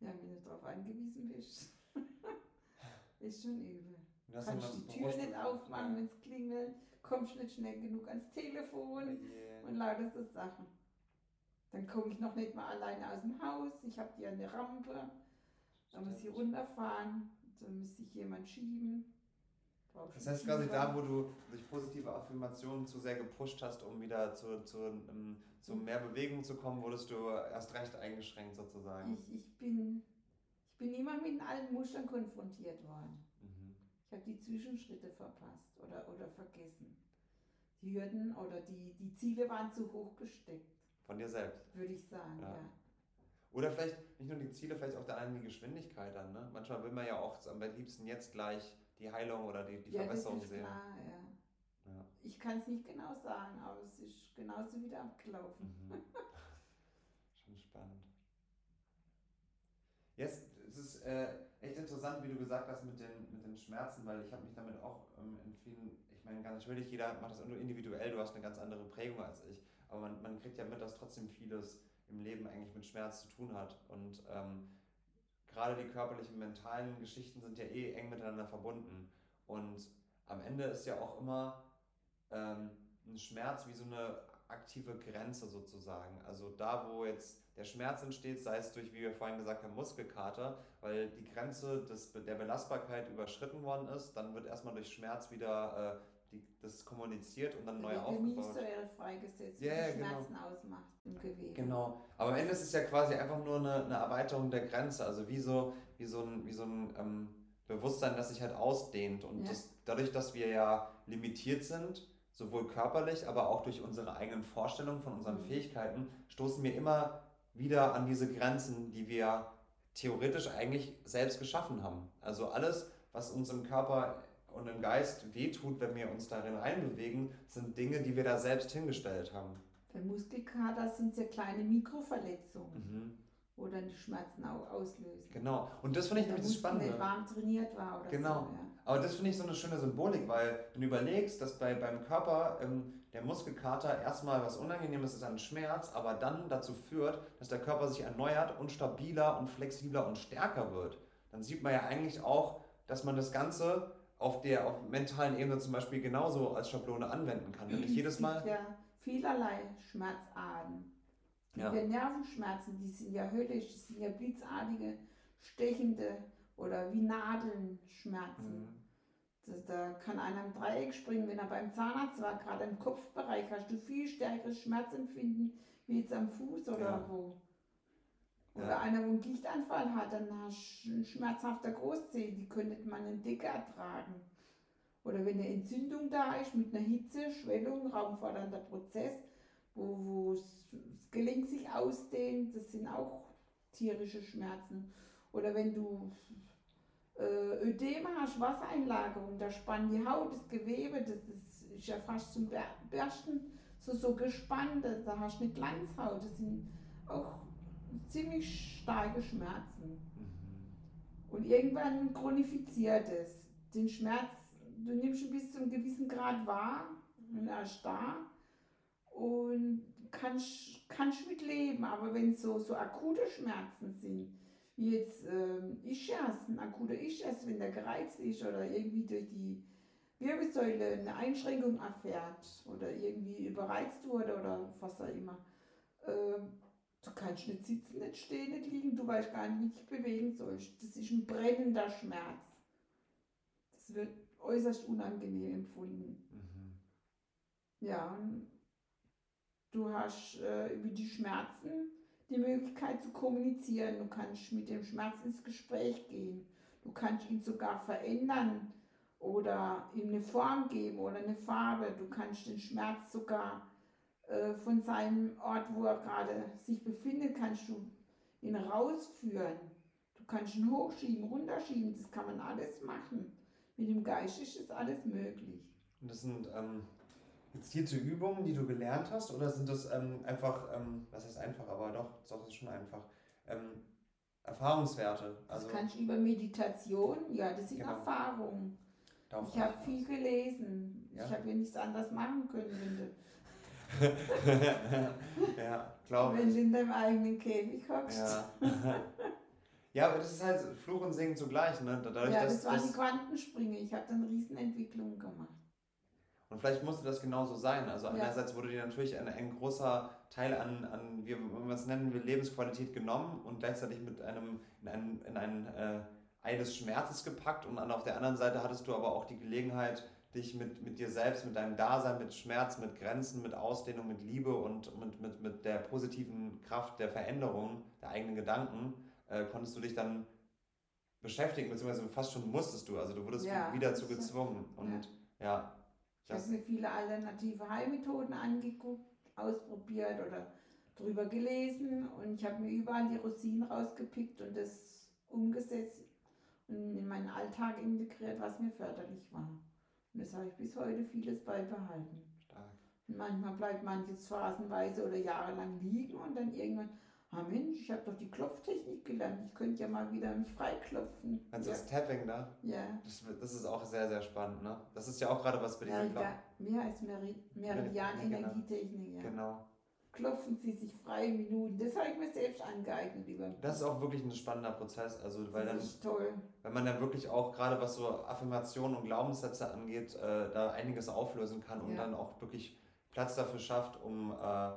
Ja, wenn du darauf angewiesen bist, ist schon übel. Das Kannst die Tür nicht aufmachen, wenn es klingelt, kommst nicht schnell genug ans Telefon yeah. und lauter so Sachen. Dann komme ich noch nicht mal alleine aus dem Haus, ich habe an der Rampe, dann muss ich runterfahren, dann muss sich jemand schieben. Das heißt quasi da, wo du durch positive Affirmationen zu sehr gepusht hast, um wieder zu, zu, um, ähm, zu mhm. mehr Bewegung zu kommen, wurdest du erst recht eingeschränkt sozusagen. Ich, ich, bin, ich bin immer mit alten Mustern konfrontiert worden. Mhm. Ich habe die Zwischenschritte verpasst oder, oder vergessen. Die Hürden oder die, die Ziele waren zu hoch gesteckt. Von dir selbst? Würde ich sagen, ja. ja. Oder vielleicht nicht nur die Ziele, vielleicht auch dann die Geschwindigkeit dann. Ne? Manchmal will man ja auch am liebsten jetzt gleich die Heilung oder die, die ja, Verbesserung das ist sehen. Klar, ja. ja. Ich kann es nicht genau sagen, aber es ist genauso wieder abgelaufen. Mhm. Schon spannend. Jetzt yes, es ist äh, echt interessant, wie du gesagt hast mit den, mit den Schmerzen, weil ich habe mich damit auch ähm, in vielen, ich meine, ganz natürlich, jeder macht das individuell, du hast eine ganz andere Prägung als ich, aber man, man kriegt ja mit, dass trotzdem vieles im Leben eigentlich mit Schmerz zu tun hat. Und ähm, gerade die körperlichen, mentalen Geschichten sind ja eh eng miteinander verbunden. Und am Ende ist ja auch immer ähm, ein Schmerz wie so eine aktive Grenze sozusagen. Also da, wo jetzt der Schmerz entsteht, sei es durch, wie wir vorhin gesagt haben, Muskelkater, weil die Grenze des, der Belastbarkeit überschritten worden ist, dann wird erstmal durch Schmerz wieder äh, die, das kommuniziert und dann neu aufgebaut. Säure freigesetzt, yeah, die genau. Schmerzen ausmacht im Gewebe. Genau. Aber am Ende ist es ja quasi einfach nur eine, eine Erweiterung der Grenze. Also wie so, wie so ein, wie so ein ähm, Bewusstsein, das sich halt ausdehnt. Und ja. das, dadurch, dass wir ja limitiert sind, sowohl körperlich, aber auch durch unsere eigenen Vorstellungen von unseren mhm. Fähigkeiten, stoßen wir immer wieder an diese Grenzen, die wir theoretisch eigentlich selbst geschaffen haben. Also alles, was uns im Körper und im Geist wehtut, wenn wir uns darin reinbewegen, sind Dinge, die wir da selbst hingestellt haben. Bei Muskelkater sind es ja kleine Mikroverletzungen. Mhm wo dann die Schmerzen auch auslösen. Genau. Und das finde ich nämlich das Spannende. Wenn warm trainiert war oder genau. so. Genau. Ja. Aber das finde ich so eine schöne Symbolik, weil wenn du überlegst, dass bei, beim Körper ähm, der Muskelkater erstmal was Unangenehmes ist an Schmerz, aber dann dazu führt, dass der Körper sich erneuert und stabiler und flexibler und stärker wird, dann sieht man ja eigentlich auch, dass man das Ganze auf der auf mentalen Ebene zum Beispiel genauso als Schablone anwenden kann. Nämlich jedes Mal. Es gibt ja vielerlei Schmerzarten. Ja. Die Nervenschmerzen, die sind ja höllisch, die sind ja blitzartige, stechende oder wie Nadeln Schmerzen. Mhm. Das, da kann einer im Dreieck springen, wenn er beim Zahnarzt war, gerade im Kopfbereich hast du viel stärkeres Schmerzempfinden wie jetzt am Fuß oder ja. wo. Oder ja. einer, wo einen Gichtanfall hat, dann hast du ein schmerzhafter Großzeh, die könnte man in Decke ertragen. Oder wenn eine Entzündung da ist mit einer Hitze, Schwellung, raumfordernder Prozess, wo, das Gelenk sich ausdehnt, das sind auch tierische Schmerzen. Oder wenn du äh, Ödeme hast, Wassereinlagerung, da spannt die Haut, das Gewebe, das ist, ist ja fast zum Bersten so, so gespannt, da hast du eine Glanzhaut, das sind auch ziemlich starke Schmerzen. Mhm. Und irgendwann chronifiziert es. Den Schmerz, du nimmst ihn bis zu einem gewissen Grad wahr und er ist da und kannst, kannst mit leben. Aber wenn es so, so akute Schmerzen sind, wie jetzt ähm, Ischias, ein akuter Ischias, wenn der gereizt ist oder irgendwie durch die Wirbelsäule eine Einschränkung erfährt oder irgendwie überreizt wurde oder was auch immer. Ähm, du kannst nicht sitzen, nicht stehen, nicht liegen, du weißt gar nicht, wie dich bewegen sollst. Das ist ein brennender Schmerz. Das wird äußerst unangenehm empfunden. Mhm. Ja, Du hast äh, über die Schmerzen die Möglichkeit zu kommunizieren. Du kannst mit dem Schmerz ins Gespräch gehen. Du kannst ihn sogar verändern oder ihm eine Form geben oder eine Farbe. Du kannst den Schmerz sogar äh, von seinem Ort, wo er gerade sich befindet, kannst du ihn rausführen. Du kannst ihn hochschieben, runterschieben. Das kann man alles machen. Mit dem Geist ist das alles möglich. Und das sind ähm, gezielte Übungen, die du gelernt hast, oder sind das ähm, einfach, ähm, was heißt einfach, aber doch, doch, das ist schon einfach, ähm, Erfahrungswerte? Also, das kannst du über Meditation, ja, das sind genau. Erfahrungen. Darauf ich habe viel gelesen. Ja? Ich habe ja nichts anderes machen können, wenn du. ja, glaube ich. Wenn du in deinem eigenen Käfig hockst. Ja. ja, aber das ist halt Fluch und Singen zugleich, ne? Dadurch, ja, das waren das... die Quantensprünge. Ich habe dann Riesenentwicklungen gemacht. Und vielleicht musste das genauso sein. Also einerseits wurde dir natürlich ein, ein großer Teil an, an wie wir es nennen will, Lebensqualität genommen und gleichzeitig mit einem, in ein, in ein äh, Ei des Schmerzes gepackt. Und auf der anderen Seite hattest du aber auch die Gelegenheit, dich mit, mit dir selbst, mit deinem Dasein, mit Schmerz, mit Grenzen, mit Ausdehnung, mit Liebe und mit, mit, mit der positiven Kraft der Veränderung der eigenen Gedanken, äh, konntest du dich dann beschäftigen, beziehungsweise fast schon musstest du. Also du wurdest ja, wieder zu gezwungen. Und ja, ja ich habe mir viele alternative Heilmethoden angeguckt, ausprobiert oder drüber gelesen und ich habe mir überall die Rosinen rausgepickt und das umgesetzt und in meinen Alltag integriert, was mir förderlich war. Und das habe ich bis heute vieles beibehalten. Stark. Und manchmal bleibt manches phasenweise oder jahrelang liegen und dann irgendwann ah Mensch, ich habe doch die Klopftechnik gelernt, ich könnte ja mal wieder mich freiklopfen. Also ja. das Tapping da? Ja. Das, das, ist auch sehr, sehr spannend, ne? Das ist ja auch gerade was bei diesem Klopfen. Mehr als Meri Meridian-Energietechnik, ja. Genau. Klopfen Sie sich frei Minuten. Das habe ich mir selbst angeeignet. Über das ist auch wirklich ein spannender Prozess. Also, weil das ist toll. Wenn man dann wirklich auch, gerade was so Affirmationen und Glaubenssätze angeht, äh, da einiges auflösen kann und ja. dann auch wirklich Platz dafür schafft, um, äh,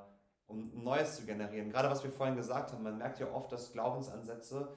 um Neues zu generieren. Gerade was wir vorhin gesagt haben, man merkt ja oft, dass Glaubensansätze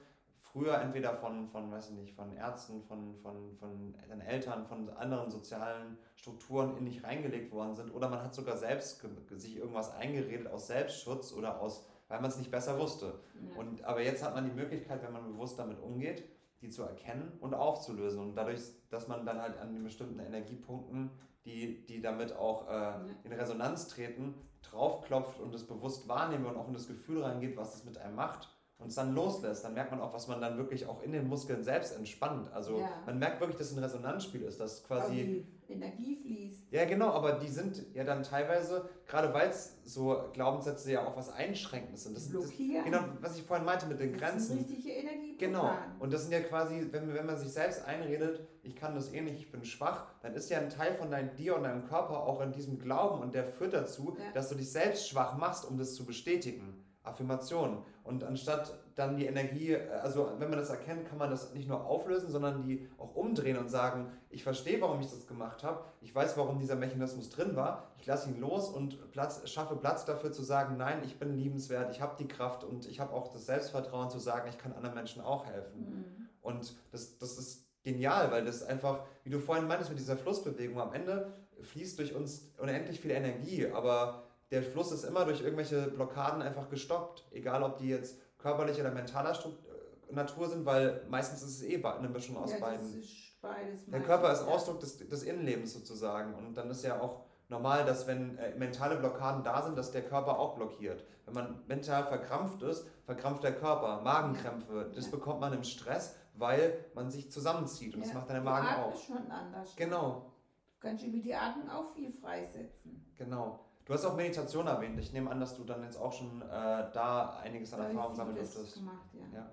früher entweder von, von weiß ich nicht, von Ärzten, von, von, von den Eltern, von anderen sozialen Strukturen in dich reingelegt worden sind oder man hat sogar selbst sich irgendwas eingeredet aus Selbstschutz oder aus, weil man es nicht besser wusste. Ja. Und, aber jetzt hat man die Möglichkeit, wenn man bewusst damit umgeht, die zu erkennen und aufzulösen. Und dadurch, dass man dann halt an den bestimmten Energiepunkten, die, die damit auch äh, in Resonanz treten, draufklopft und es bewusst wahrnehme und auch in das Gefühl reingeht, was das mit einem macht und es dann loslässt, dann merkt man auch, was man dann wirklich auch in den Muskeln selbst entspannt. Also ja. man merkt wirklich, dass es ein Resonanzspiel ist, dass quasi die Energie fließt. Ja, genau, aber die sind ja dann teilweise, gerade weil es so Glaubenssätze ja auch was Einschränkendes sind. Das, Blockieren. Das, genau, was ich vorhin meinte mit den das Grenzen. Ist richtige Energie. Genau. Und das sind ja quasi, wenn, wenn man sich selbst einredet, ich kann das eh nicht, ich bin schwach, dann ist ja ein Teil von dein, dir und deinem Körper auch in diesem Glauben und der führt dazu, ja. dass du dich selbst schwach machst, um das zu bestätigen. Affirmation. Und anstatt dann die Energie, also wenn man das erkennt, kann man das nicht nur auflösen, sondern die auch umdrehen und sagen, ich verstehe, warum ich das gemacht habe, ich weiß, warum dieser Mechanismus drin war, ich lasse ihn los und Platz, schaffe Platz dafür zu sagen, nein, ich bin liebenswert, ich habe die Kraft und ich habe auch das Selbstvertrauen zu sagen, ich kann anderen Menschen auch helfen. Mhm. Und das, das ist genial, weil das einfach, wie du vorhin meintest mit dieser Flussbewegung, am Ende fließt durch uns unendlich viel Energie, aber der Fluss ist immer durch irgendwelche Blockaden einfach gestoppt. Egal, ob die jetzt körperlicher oder mentaler äh, Natur sind, weil meistens ist es eh eine Mischung aus ja, beiden. Beides der Körper ist Ausdruck des, des Innenlebens sozusagen. Und dann ist ja auch normal, dass wenn äh, mentale Blockaden da sind, dass der Körper auch blockiert. Wenn man mental verkrampft ist, verkrampft der Körper, Magenkrämpfe. Das bekommt man im Stress, weil man sich zusammenzieht und ja, das macht deine Magen auch. schon anders. Genau. Du kannst über die Atmung auch viel freisetzen. Genau. Du hast auch Meditation erwähnt. Ich nehme an, dass du dann jetzt auch schon äh, da einiges an da Erfahrung sammeln durftest. gemacht, ja. ja.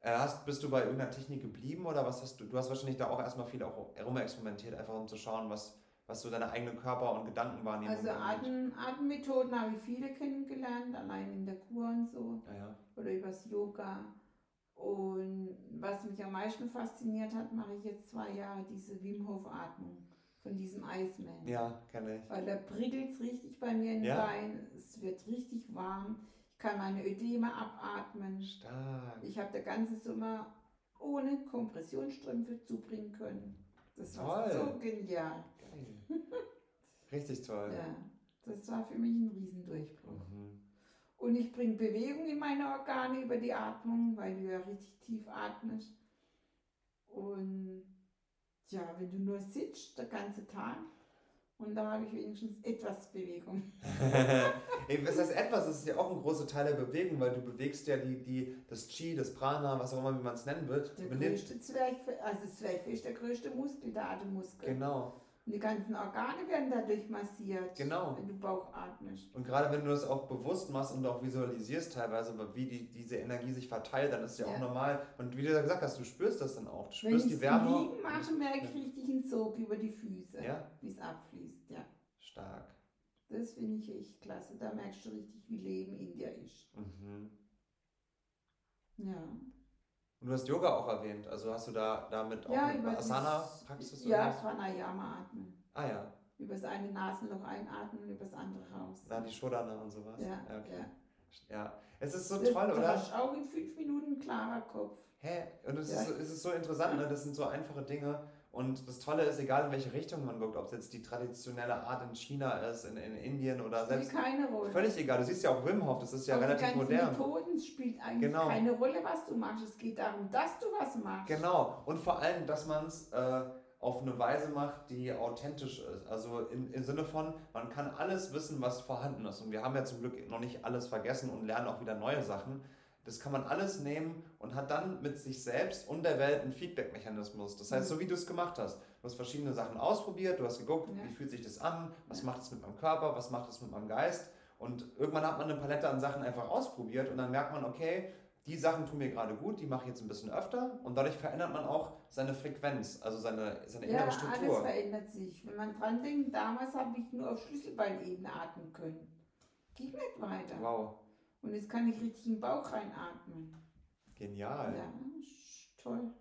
Äh, hast, bist du bei irgendeiner Technik geblieben oder was hast du? Du hast wahrscheinlich da auch erstmal viel auch herumexperimentiert, einfach um zu schauen, was, was so deine eigene Körper- und Gedankenwahrnehmung Also Atem, Atemmethoden habe ich viele kennengelernt, allein in der Kur und so. Ja, ja. Oder übers Yoga. Und was mich am meisten fasziniert hat, mache ich jetzt zwei Jahre diese Wim Hof Atmung von diesem Iceman. Ja, kenne ich. Weil da prickelt es richtig bei mir in den ja? Beinen, es wird richtig warm, ich kann meine Ödeme abatmen. Stark. Ich habe der ganze Sommer ohne Kompressionsstrümpfe zubringen können. Das toll. war so genial. Geil. Richtig toll. ja, das war für mich ein Riesendurchbruch. Mhm. Und ich bringe Bewegung in meine Organe über die Atmung, weil du ja richtig tief atmest. Und ja, wenn du nur sitzt, der ganze Tag, und da habe ich wenigstens etwas Bewegung. Was heißt etwas? Das ist ja auch ein großer Teil der Bewegung, weil du bewegst ja die, die, das Chi, das Prana, was auch immer, wie man es nennen wird. Der größte Zwerchfell, also Zwerchfell ist der größte Muskel, der Atemmuskel. Genau. Und die ganzen Organe werden dadurch massiert, genau. wenn du Bauch atmest. Und gerade wenn du das auch bewusst machst und auch visualisierst teilweise, wie die, diese Energie sich verteilt, dann ist es ja, ja, auch normal. Und wie du gesagt hast, du spürst das dann auch. Du spürst wenn die Wärme. Wenn ich liegen mache, merke ich richtig einen Sog über die Füße, ja? wie es abfließt. Ja. Stark. Das finde ich echt klasse. Da merkst du richtig, wie Leben in dir ist. Mhm. Ja. Und du hast Yoga auch erwähnt, also hast du da damit auch ja, eine Asana-Praxis? Ja, Pranayama atmen. Ah ja. Über das eine Nasenloch einatmen und über das andere raus. Na, die Shodana und sowas. Ja, ja. Okay. ja. ja. Es ist so das, toll, oder? Du hast auch in fünf Minuten klarer Kopf. Hä? Und es, ja. ist, es ist so interessant, ne? das sind so einfache Dinge. Und das Tolle ist, egal in welche Richtung man guckt, ob es jetzt die traditionelle Art in China ist, in, in Indien oder selbst. Spielt keine Rolle. Völlig egal. Du siehst ja auch Wim Hof, das ist ja auch relativ die modern. Methoden spielt eigentlich genau. keine Rolle, was du machst. Es geht darum, dass du was machst. Genau. Und vor allem, dass man es äh, auf eine Weise macht, die authentisch ist. Also im, im Sinne von, man kann alles wissen, was vorhanden ist. Und wir haben ja zum Glück noch nicht alles vergessen und lernen auch wieder neue Sachen. Das kann man alles nehmen und hat dann mit sich selbst und der Welt einen Feedback-Mechanismus. Das heißt, so wie du es gemacht hast. Du hast verschiedene Sachen ausprobiert, du hast geguckt, ja. wie fühlt sich das an, was ja. macht es mit meinem Körper, was macht es mit meinem Geist. Und irgendwann hat man eine Palette an Sachen einfach ausprobiert und dann merkt man, okay, die Sachen tun mir gerade gut, die mache ich jetzt ein bisschen öfter und dadurch verändert man auch seine Frequenz, also seine, seine ja, innere Struktur. alles verändert sich. Wenn man dran denkt, damals habe ich nur auf Schlüsselbeinebene atmen können. Ging nicht weiter. Wow. Und jetzt kann ich richtig im Bauch reinatmen. Genial. Ja, toll.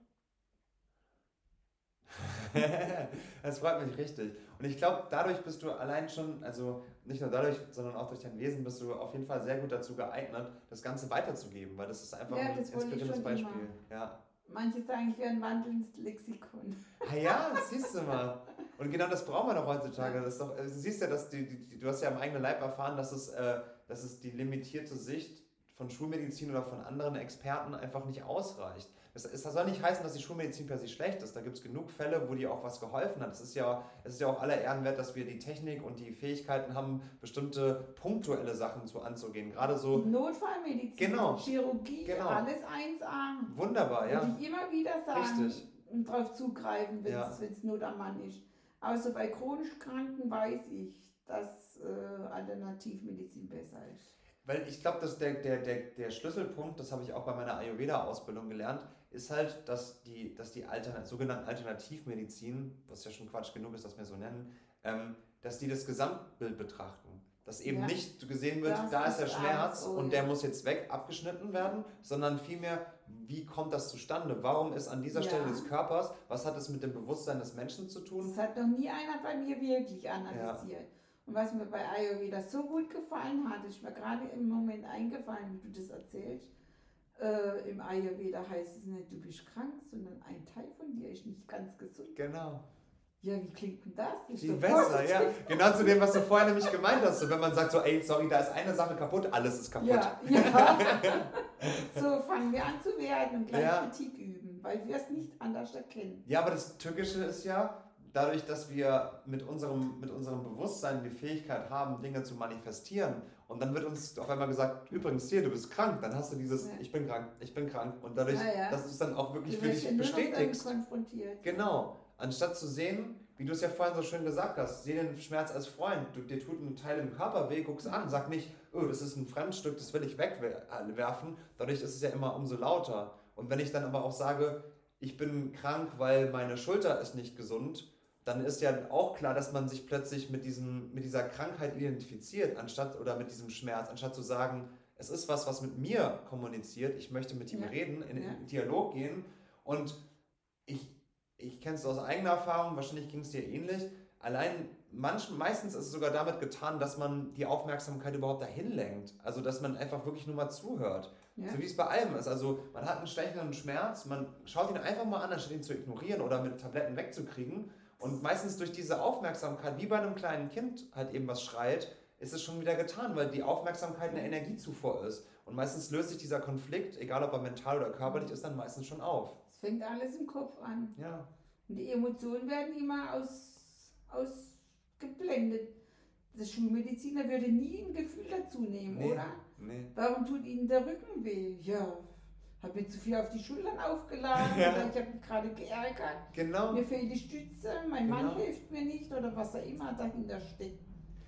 das freut mich richtig. Und ich glaube, dadurch bist du allein schon, also nicht nur dadurch, sondern auch durch dein Wesen bist du auf jeden Fall sehr gut dazu geeignet, das Ganze weiterzugeben, weil das ist einfach Ja, ein inspirierendes Beispiel. immer. Ja. Manche sagen, ich wäre ein wandelndes Lexikon. Ah ja, das siehst du mal. Und genau das brauchen wir doch heutzutage. Das ist doch, du siehst ja, dass die, die, du hast ja am eigenen Leib erfahren, dass es, äh, dass es die limitierte Sicht von Schulmedizin oder von anderen Experten einfach nicht ausreicht. Das, es soll nicht heißen, dass die Schulmedizin per se schlecht ist. Da gibt es genug Fälle, wo die auch was geholfen hat. Es ist ja, es ist ja auch aller Ehren wert, dass wir die Technik und die Fähigkeiten haben, bestimmte punktuelle Sachen zu anzugehen. Gerade so Notfallmedizin, Genau. Chirurgie, Genau. alles 1A. wunderbar, ja. Würde ich immer wieder sagen Richtig. und darauf zugreifen, wenn Ja. es Not am Mann ist. Außer bei chronisch Kranken weiß ich, dass äh, Alternativmedizin besser ist. Weil ich glaube, dass der, der, der, der Schlüsselpunkt, das habe ich auch bei meiner Ayurveda-Ausbildung gelernt, ist halt, dass die, dass die Altern sogenannten Alternativmedizin, was ja schon Quatsch genug ist, dass wir so nennen, ähm, dass die das Gesamtbild betrachten. Dass eben Ja. nicht gesehen wird, Das da ist der Schmerz so, und ja. der muss jetzt weg, abgeschnitten werden, sondern vielmehr, wie kommt das zustande? Warum ist an dieser Ja. Stelle des Körpers, was hat es mit dem Bewusstsein des Menschen zu tun? Das hat noch nie einer bei mir wirklich analysiert. Und was mir bei Ayurveda so gut gefallen hat, ist mir gerade im Moment eingefallen, wie du das erzählst. Äh, Im Ayurveda heißt es nicht, du bist krank, sondern ein Teil von dir ist nicht ganz gesund. Genau. Ja, wie klingt denn das? Ist Viel besser, ja. Genau zu dem, was du vorher nämlich gemeint hast. So, wenn man sagt so, ey, sorry, da ist eine Sache kaputt, alles ist kaputt. Ja, ja. so fangen wir an zu werden und gleich Ja. Kritik üben, weil wir es nicht anders erkennen. Ja, aber das Tückische ist ja, dadurch, dass wir mit unserem, mit unserem Bewusstsein die Fähigkeit haben, Dinge zu manifestieren und dann wird uns auf einmal gesagt, übrigens hier, du bist krank, dann hast du dieses, Ja. ich bin krank, ich bin krank und dadurch, Ja, ja. dass du es dann auch wirklich Du für dich bestätigst. konfrontiert. Genau. Anstatt zu sehen, wie du es ja vorhin so schön gesagt hast, seh den Schmerz als Freund. Du, dir tut ein Teil im Körper weh, guck's an. Sag nicht, oh, das ist ein Fremdstück, das will ich wegwerfen. Dadurch ist es ja immer umso lauter. Und wenn ich dann aber auch sage, ich bin krank, weil meine Schulter ist nicht gesund, dann ist ja auch klar, dass man sich plötzlich mit, diesem, mit dieser Krankheit identifiziert, anstatt oder mit diesem Schmerz, anstatt zu sagen, es ist was, was mit mir kommuniziert, ich möchte mit ihm Ja. reden, in, Ja. in Dialog gehen und ich, ich kenne es aus eigener Erfahrung, wahrscheinlich ging es dir ähnlich. Allein manch, meistens ist es sogar damit getan, dass man die Aufmerksamkeit überhaupt dahin lenkt. Also dass man einfach wirklich nur mal zuhört. Ja. So wie es bei allem ist. Also man hat einen stechenden Schmerz, man schaut ihn einfach mal an, anstatt ihn zu ignorieren oder mit Tabletten wegzukriegen. Und meistens durch diese Aufmerksamkeit, wie bei einem kleinen Kind halt eben was schreit, ist es schon wieder getan, weil die Aufmerksamkeit eine Energiezufuhr ist. Und meistens löst sich dieser Konflikt, egal ob er mental oder körperlich ist, dann meistens schon auf. Es fängt alles im Kopf an. Ja. Und die Emotionen werden immer aus, ausgeblendet. Der Schulmediziner würde nie ein Gefühl dazu nehmen, Nee. oder? Nee. Warum tut Ihnen der Rücken weh? Ja, habe mir zu viel auf die Schultern aufgeladen Ja. oder ich habe mich gerade geärgert. Genau. Mir fehlt die Stütze, mein Mann Genau. hilft mir nicht oder was auch immer dahinter steckt.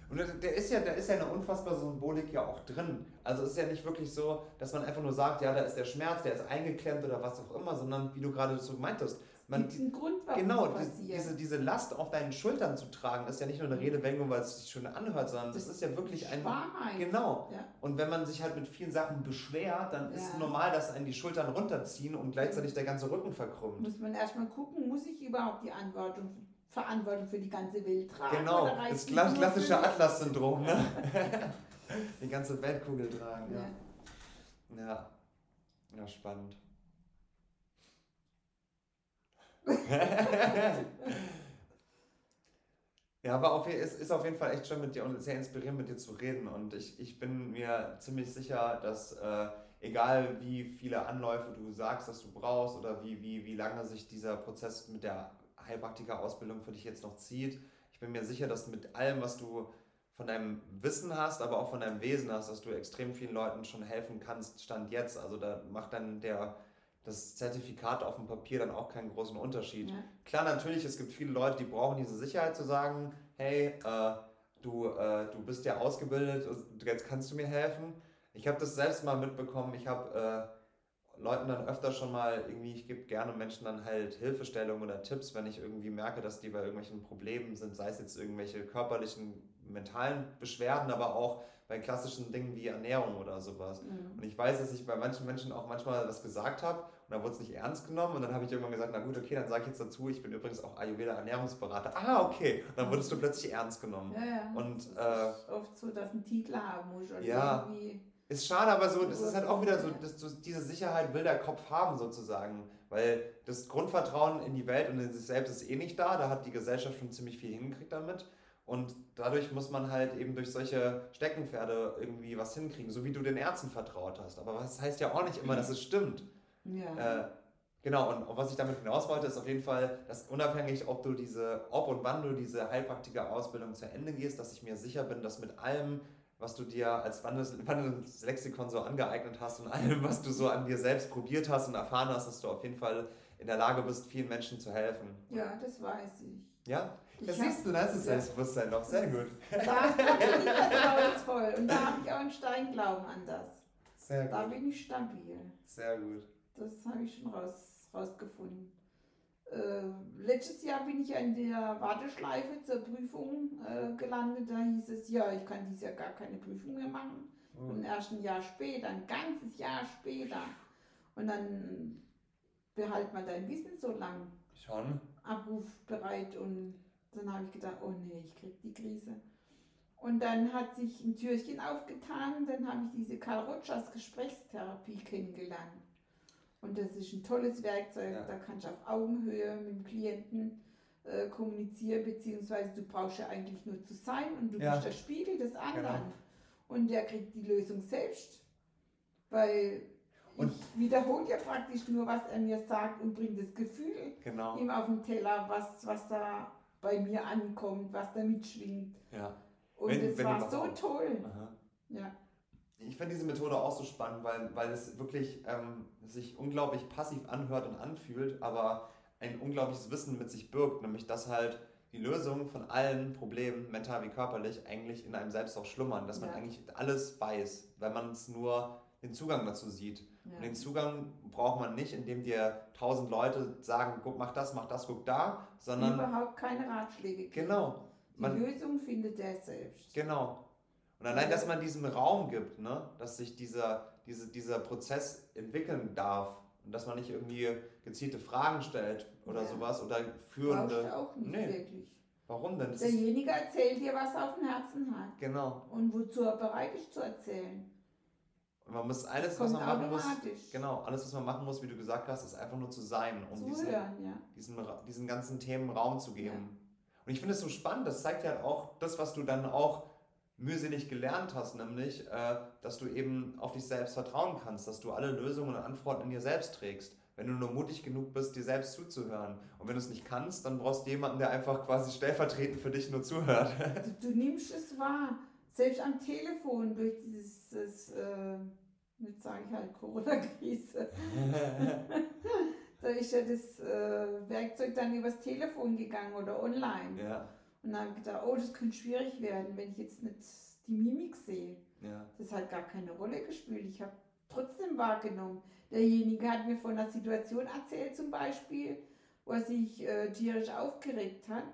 Und der ist ja, da ist ja eine unfassbare Symbolik ja auch drin. Also es ist ja nicht wirklich so, dass man einfach nur sagt, ja, da ist der Schmerz, der ist eingeklemmt oder was auch immer, sondern wie du gerade so meintest, man, Gibt einen Grund, warum genau, es passiert. diese, diese Last auf deinen Schultern zu tragen, ist ja nicht nur eine Redewendung, weil es sich schön anhört, sondern das ist ja wirklich ein... Wahrheit. Genau. Ja. Und wenn man sich halt mit vielen Sachen beschwert, dann ist Ja. es normal, dass einen die Schultern runterziehen und gleichzeitig der ganze Rücken verkrümmt. Muss man erstmal gucken, muss ich überhaupt die Antwortung, Verantwortung für die ganze Welt tragen? Genau, das klassische? Atlas-Syndrom, ne? die ganze Weltkugel tragen, Ja. ja. Ja, ja spannend. Ja, aber auf, es ist auf jeden Fall echt schön mit dir und sehr inspirierend mit dir zu reden. Und ich, ich bin mir ziemlich sicher, dass äh, egal wie viele Anläufe du sagst, dass du brauchst oder wie, wie, wie lange sich dieser Prozess mit der Heilpraktiker-Ausbildung für dich jetzt noch zieht, ich bin mir sicher, dass mit allem, was du von deinem Wissen hast, aber auch von deinem Wesen hast, dass du extrem vielen Leuten schon helfen kannst, Stand jetzt. Also da macht dann der, das Zertifikat auf dem Papier dann auch keinen großen Unterschied. Ja. Klar, natürlich, es gibt viele Leute, die brauchen diese Sicherheit zu sagen, hey, äh, du, äh, du bist ja ausgebildet, jetzt kannst du mir helfen. Ich habe das selbst mal mitbekommen, ich habe äh, Leuten dann öfter schon mal irgendwie, ich gebe gerne Menschen dann halt Hilfestellungen oder Tipps, wenn ich irgendwie merke, dass die bei irgendwelchen Problemen sind, sei es jetzt irgendwelche körperlichen, mentalen Beschwerden, aber auch bei klassischen Dingen wie Ernährung oder sowas. Mhm. Und ich weiß, dass ich bei manchen Menschen auch manchmal was gesagt habe und da wurde es nicht ernst genommen und dann habe ich irgendwann gesagt, na gut, okay, dann sage ich jetzt dazu, ich bin übrigens auch Ayurveda Ernährungsberater. Ah, okay. Und dann wurdest du plötzlich ernst genommen. Ja, ja. Und das ist oft so, dass ein Titel haben muss oder Ja. irgendwie. ist schade, aber so, das ist halt auch wieder so, dass du, diese Sicherheit will der Kopf haben sozusagen, weil das Grundvertrauen in die Welt und in sich selbst ist eh nicht da, da hat die Gesellschaft schon ziemlich viel hingekriegt damit und dadurch muss man halt eben durch solche Steckenpferde irgendwie was hinkriegen, so wie du den Ärzten vertraut hast, aber das heißt ja auch nicht immer, dass es stimmt. Ja. Äh, genau, und, was ich damit hinaus wollte, ist auf jeden Fall, dass unabhängig, ob du diese, ob und wann du diese Heilpraktiker-Ausbildung zu Ende gehst, dass ich mir sicher bin, dass mit allem, was du dir als wandelndes wandelndes Lexikon so angeeignet hast und allem, was du so an dir selbst probiert hast und erfahren hast, dass du auf jeden Fall in der Lage bist, vielen Menschen zu helfen. ja, das weiß ich. Ja? Das hab- siehst du, da ist das. Selbstbewusstsein noch. Sehr gut. Da bin ich vertrauensvoll und da habe ich auch einen Steinglauben an das. Sehr Da gut. bin ich stabil. Sehr gut. Das habe ich schon raus, rausgefunden. Äh, letztes Jahr bin ich in der Warteschleife zur Prüfung äh, gelandet. Da hieß es, ja, ich kann dieses Jahr gar keine Prüfung mehr machen. Und erst ein Jahr später, ein ganzes Jahr später. Und dann behalt mal dein Wissen so lang Schon. abrufbereit. Und dann habe ich gedacht, oh nee, ich krieg die Krise. Und dann hat sich ein Türchen aufgetan. Dann habe ich diese Karl Rogers Gesprächstherapie kennengelernt. Und das ist ein tolles Werkzeug. Ja. Da kannst du auf Augenhöhe mit dem Klienten äh, kommunizieren, beziehungsweise du brauchst ja eigentlich nur zu sein und du Ja. bist der Spiegel des anderen. Genau. Und der kriegt die Lösung selbst. Weil Und- ich wiederhole ja praktisch nur, was er mir sagt und bringe das Gefühl Genau. ihm auf den Teller, was, was da bei mir ankommt, was da mitschwingt. Ja. Und Wenn- es wenn war so toll. Aha. Ja. Ich finde diese Methode auch so spannend, weil, weil es wirklich ähm, sich unglaublich passiv anhört und anfühlt, aber ein unglaubliches Wissen mit sich birgt, nämlich dass halt die Lösung von allen Problemen, mental wie körperlich, eigentlich in einem selbst auch schlummern, dass man Ja. eigentlich alles weiß, wenn man es nur den Zugang dazu sieht. Ja. Und den Zugang braucht man nicht, indem dir tausend Leute sagen, guck, mach das, mach das, guck da, sondern Überhaupt keine Ratschläge. geben. genau, Die man, Lösung findet er selbst. Genau. Und allein, dass man diesem Raum gibt, ne? dass sich dieser, diese, dieser Prozess entwickeln darf und dass man nicht irgendwie gezielte Fragen stellt oder Ja. sowas oder Brauchst führende. du auch nicht Nee. wirklich. Warum denn? Das Derjenige erzählt dir, was er auf dem Herzen hat. genau. Und wozu er bereit ist zu erzählen. Und man muss alles, was man machen muss, genau, alles, was man machen muss, wie du gesagt hast, ist einfach nur zu sein, um diesen, Zuhören, ja. diesen, diesen ganzen Themen Raum zu geben. Und ich finde es so spannend, das zeigt ja auch das, was du dann auch mühselig gelernt hast, nämlich, äh, dass du eben auf dich selbst vertrauen kannst, dass du alle Lösungen und Antworten in dir selbst trägst. Wenn du nur mutig genug bist, dir selbst zuzuhören. Und wenn du es nicht kannst, dann brauchst du jemanden, der einfach quasi stellvertretend für dich nur zuhört. Du, du nimmst es wahr. Selbst am Telefon durch dieses, äh, jetzt sage ich halt Corona-Krise. da ist ja das äh, Werkzeug dann übers Telefon gegangen oder online. ja, Und dann habe ich gedacht, oh, das könnte schwierig werden, wenn ich jetzt nicht die Mimik sehe. ja, Das hat gar keine Rolle gespielt. Ich habe trotzdem wahrgenommen. Derjenige hat mir von einer Situation erzählt, zum Beispiel, wo er sich äh, tierisch aufgeregt hat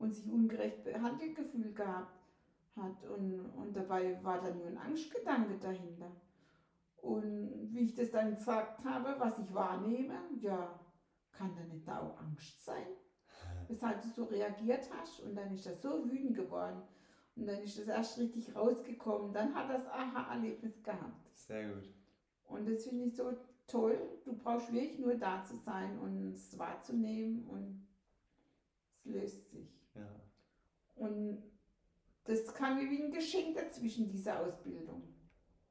und sich ungerecht behandelt gefühlt gehabt hat. Und, und dabei war da nur ein Angstgedanke dahinter. Und wie ich das dann gesagt habe, was ich wahrnehme, ja, kann da nicht da auch Angst sein? Weshalb du so reagiert hast und dann ist er so wütend geworden. Und dann ist das erst richtig rausgekommen. Dann hat das Aha-Erlebnis gehabt. sehr gut. Und das finde ich so toll. Du brauchst wirklich nur da zu sein und es wahrzunehmen und es löst sich. Ja. Und das kam mir wie ein Geschenk dazwischen, diese Ausbildung.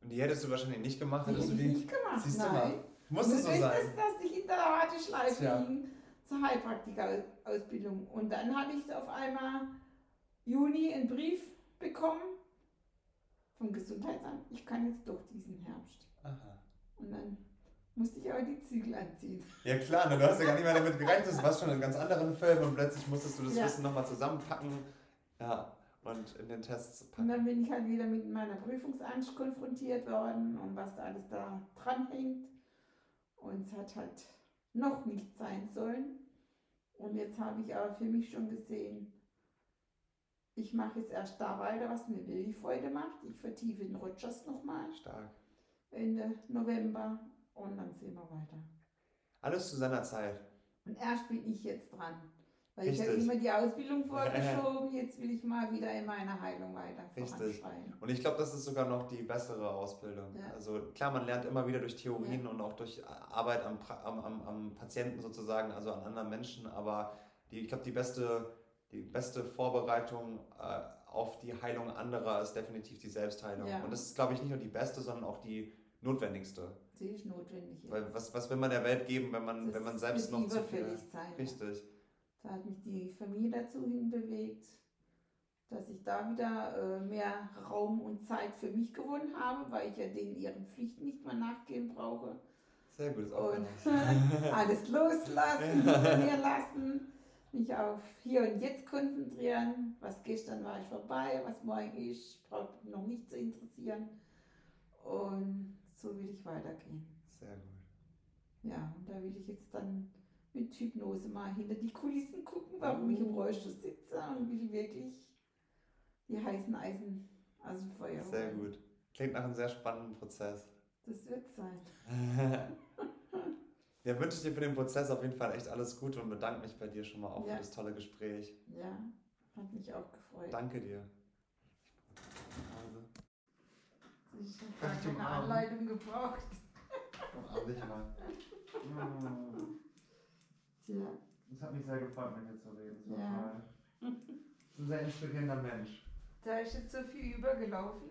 Und die hättest du wahrscheinlich nicht gemacht, Die hättest hätte du die. nicht gemacht. Siehst du nein. mal. Muss es so sein. Das, dass ich in der Warteschleife Tja. ging zur Heilpraktika-Ausbildung. Und dann hatte ich auf einmal Juni einen Brief bekommen vom Gesundheitsamt. Ich kann jetzt doch diesen Herbst. Aha. Und dann musste ich aber die Zügel anziehen. Ja klar, ne, du hast ja gar nicht mehr damit gerechnet, du warst schon in ganz anderen Filmen und plötzlich musstest du das Ja. Wissen nochmal zusammenpacken ja, und in den Tests Und packen. dann bin ich halt wieder mit meiner Prüfungsangst konfrontiert worden und was da alles da dran hängt. Und es hat halt noch nicht sein sollen. Und jetzt habe ich aber für mich schon gesehen, ich mache jetzt erst da weiter, was mir wirklich Freude macht. Ich vertiefe den Rogers nochmal Stark. Ende November und dann sehen wir weiter. Alles zu seiner Zeit. Und erst bin ich jetzt dran. Weil ich Richtig. habe immer die Ausbildung vorgeschoben, jetzt will ich mal wieder in meiner Heilung weiter Richtig. Und ich glaube, das ist sogar noch die bessere Ausbildung. Ja. Also klar, man lernt immer wieder durch Theorien und auch durch Arbeit am, am, am, am Patienten sozusagen, also an anderen Menschen, aber die, ich glaube, die beste, die beste Vorbereitung äh, auf die Heilung anderer ist definitiv die Selbstheilung. Ja. Und das ist, glaube ich, nicht nur die beste, sondern auch die notwendigste. Sie ist notwendig. Weil was, was will man der Welt geben, wenn man, Das wenn man selbst noch zu viel... sein. Richtig. Da hat mich die Familie dazu hinbewegt, dass ich da wieder äh, mehr Raum und Zeit für mich gewonnen habe, weil ich ja denen ihren Pflichten nicht mehr nachgehen brauche. Sehr gut, ist Und alles loslassen, hinter mir lassen, mich auf hier und jetzt konzentrieren. Was gestern war ich vorbei, was morgen ist, braucht mich noch nicht zu interessieren. Und so will ich weitergehen. Sehr gut. Ja, und da will ich jetzt dann mit Hypnose mal hinter die Kulissen gucken, warum ich im Rollstuhl sitze und will wirklich die heißen Eisen aus dem Feuer Sehr holen. gut. Klingt nach einem sehr spannenden Prozess. Das wird sein. Ja, wünsche ich dir für den Prozess auf jeden Fall echt alles Gute und bedanke mich bei dir schon mal auch Ja. für das tolle Gespräch. Ja, hat mich auch gefreut. Danke dir. Ich habe ich keine umarmen? Anleitung gebraucht. Umarm dich mal. Tja, Es hat mich sehr gefreut, mit dir zu reden. Es war Ja. toll. Du bist ein sehr inspirierender Mensch. da ist jetzt so viel übergelaufen.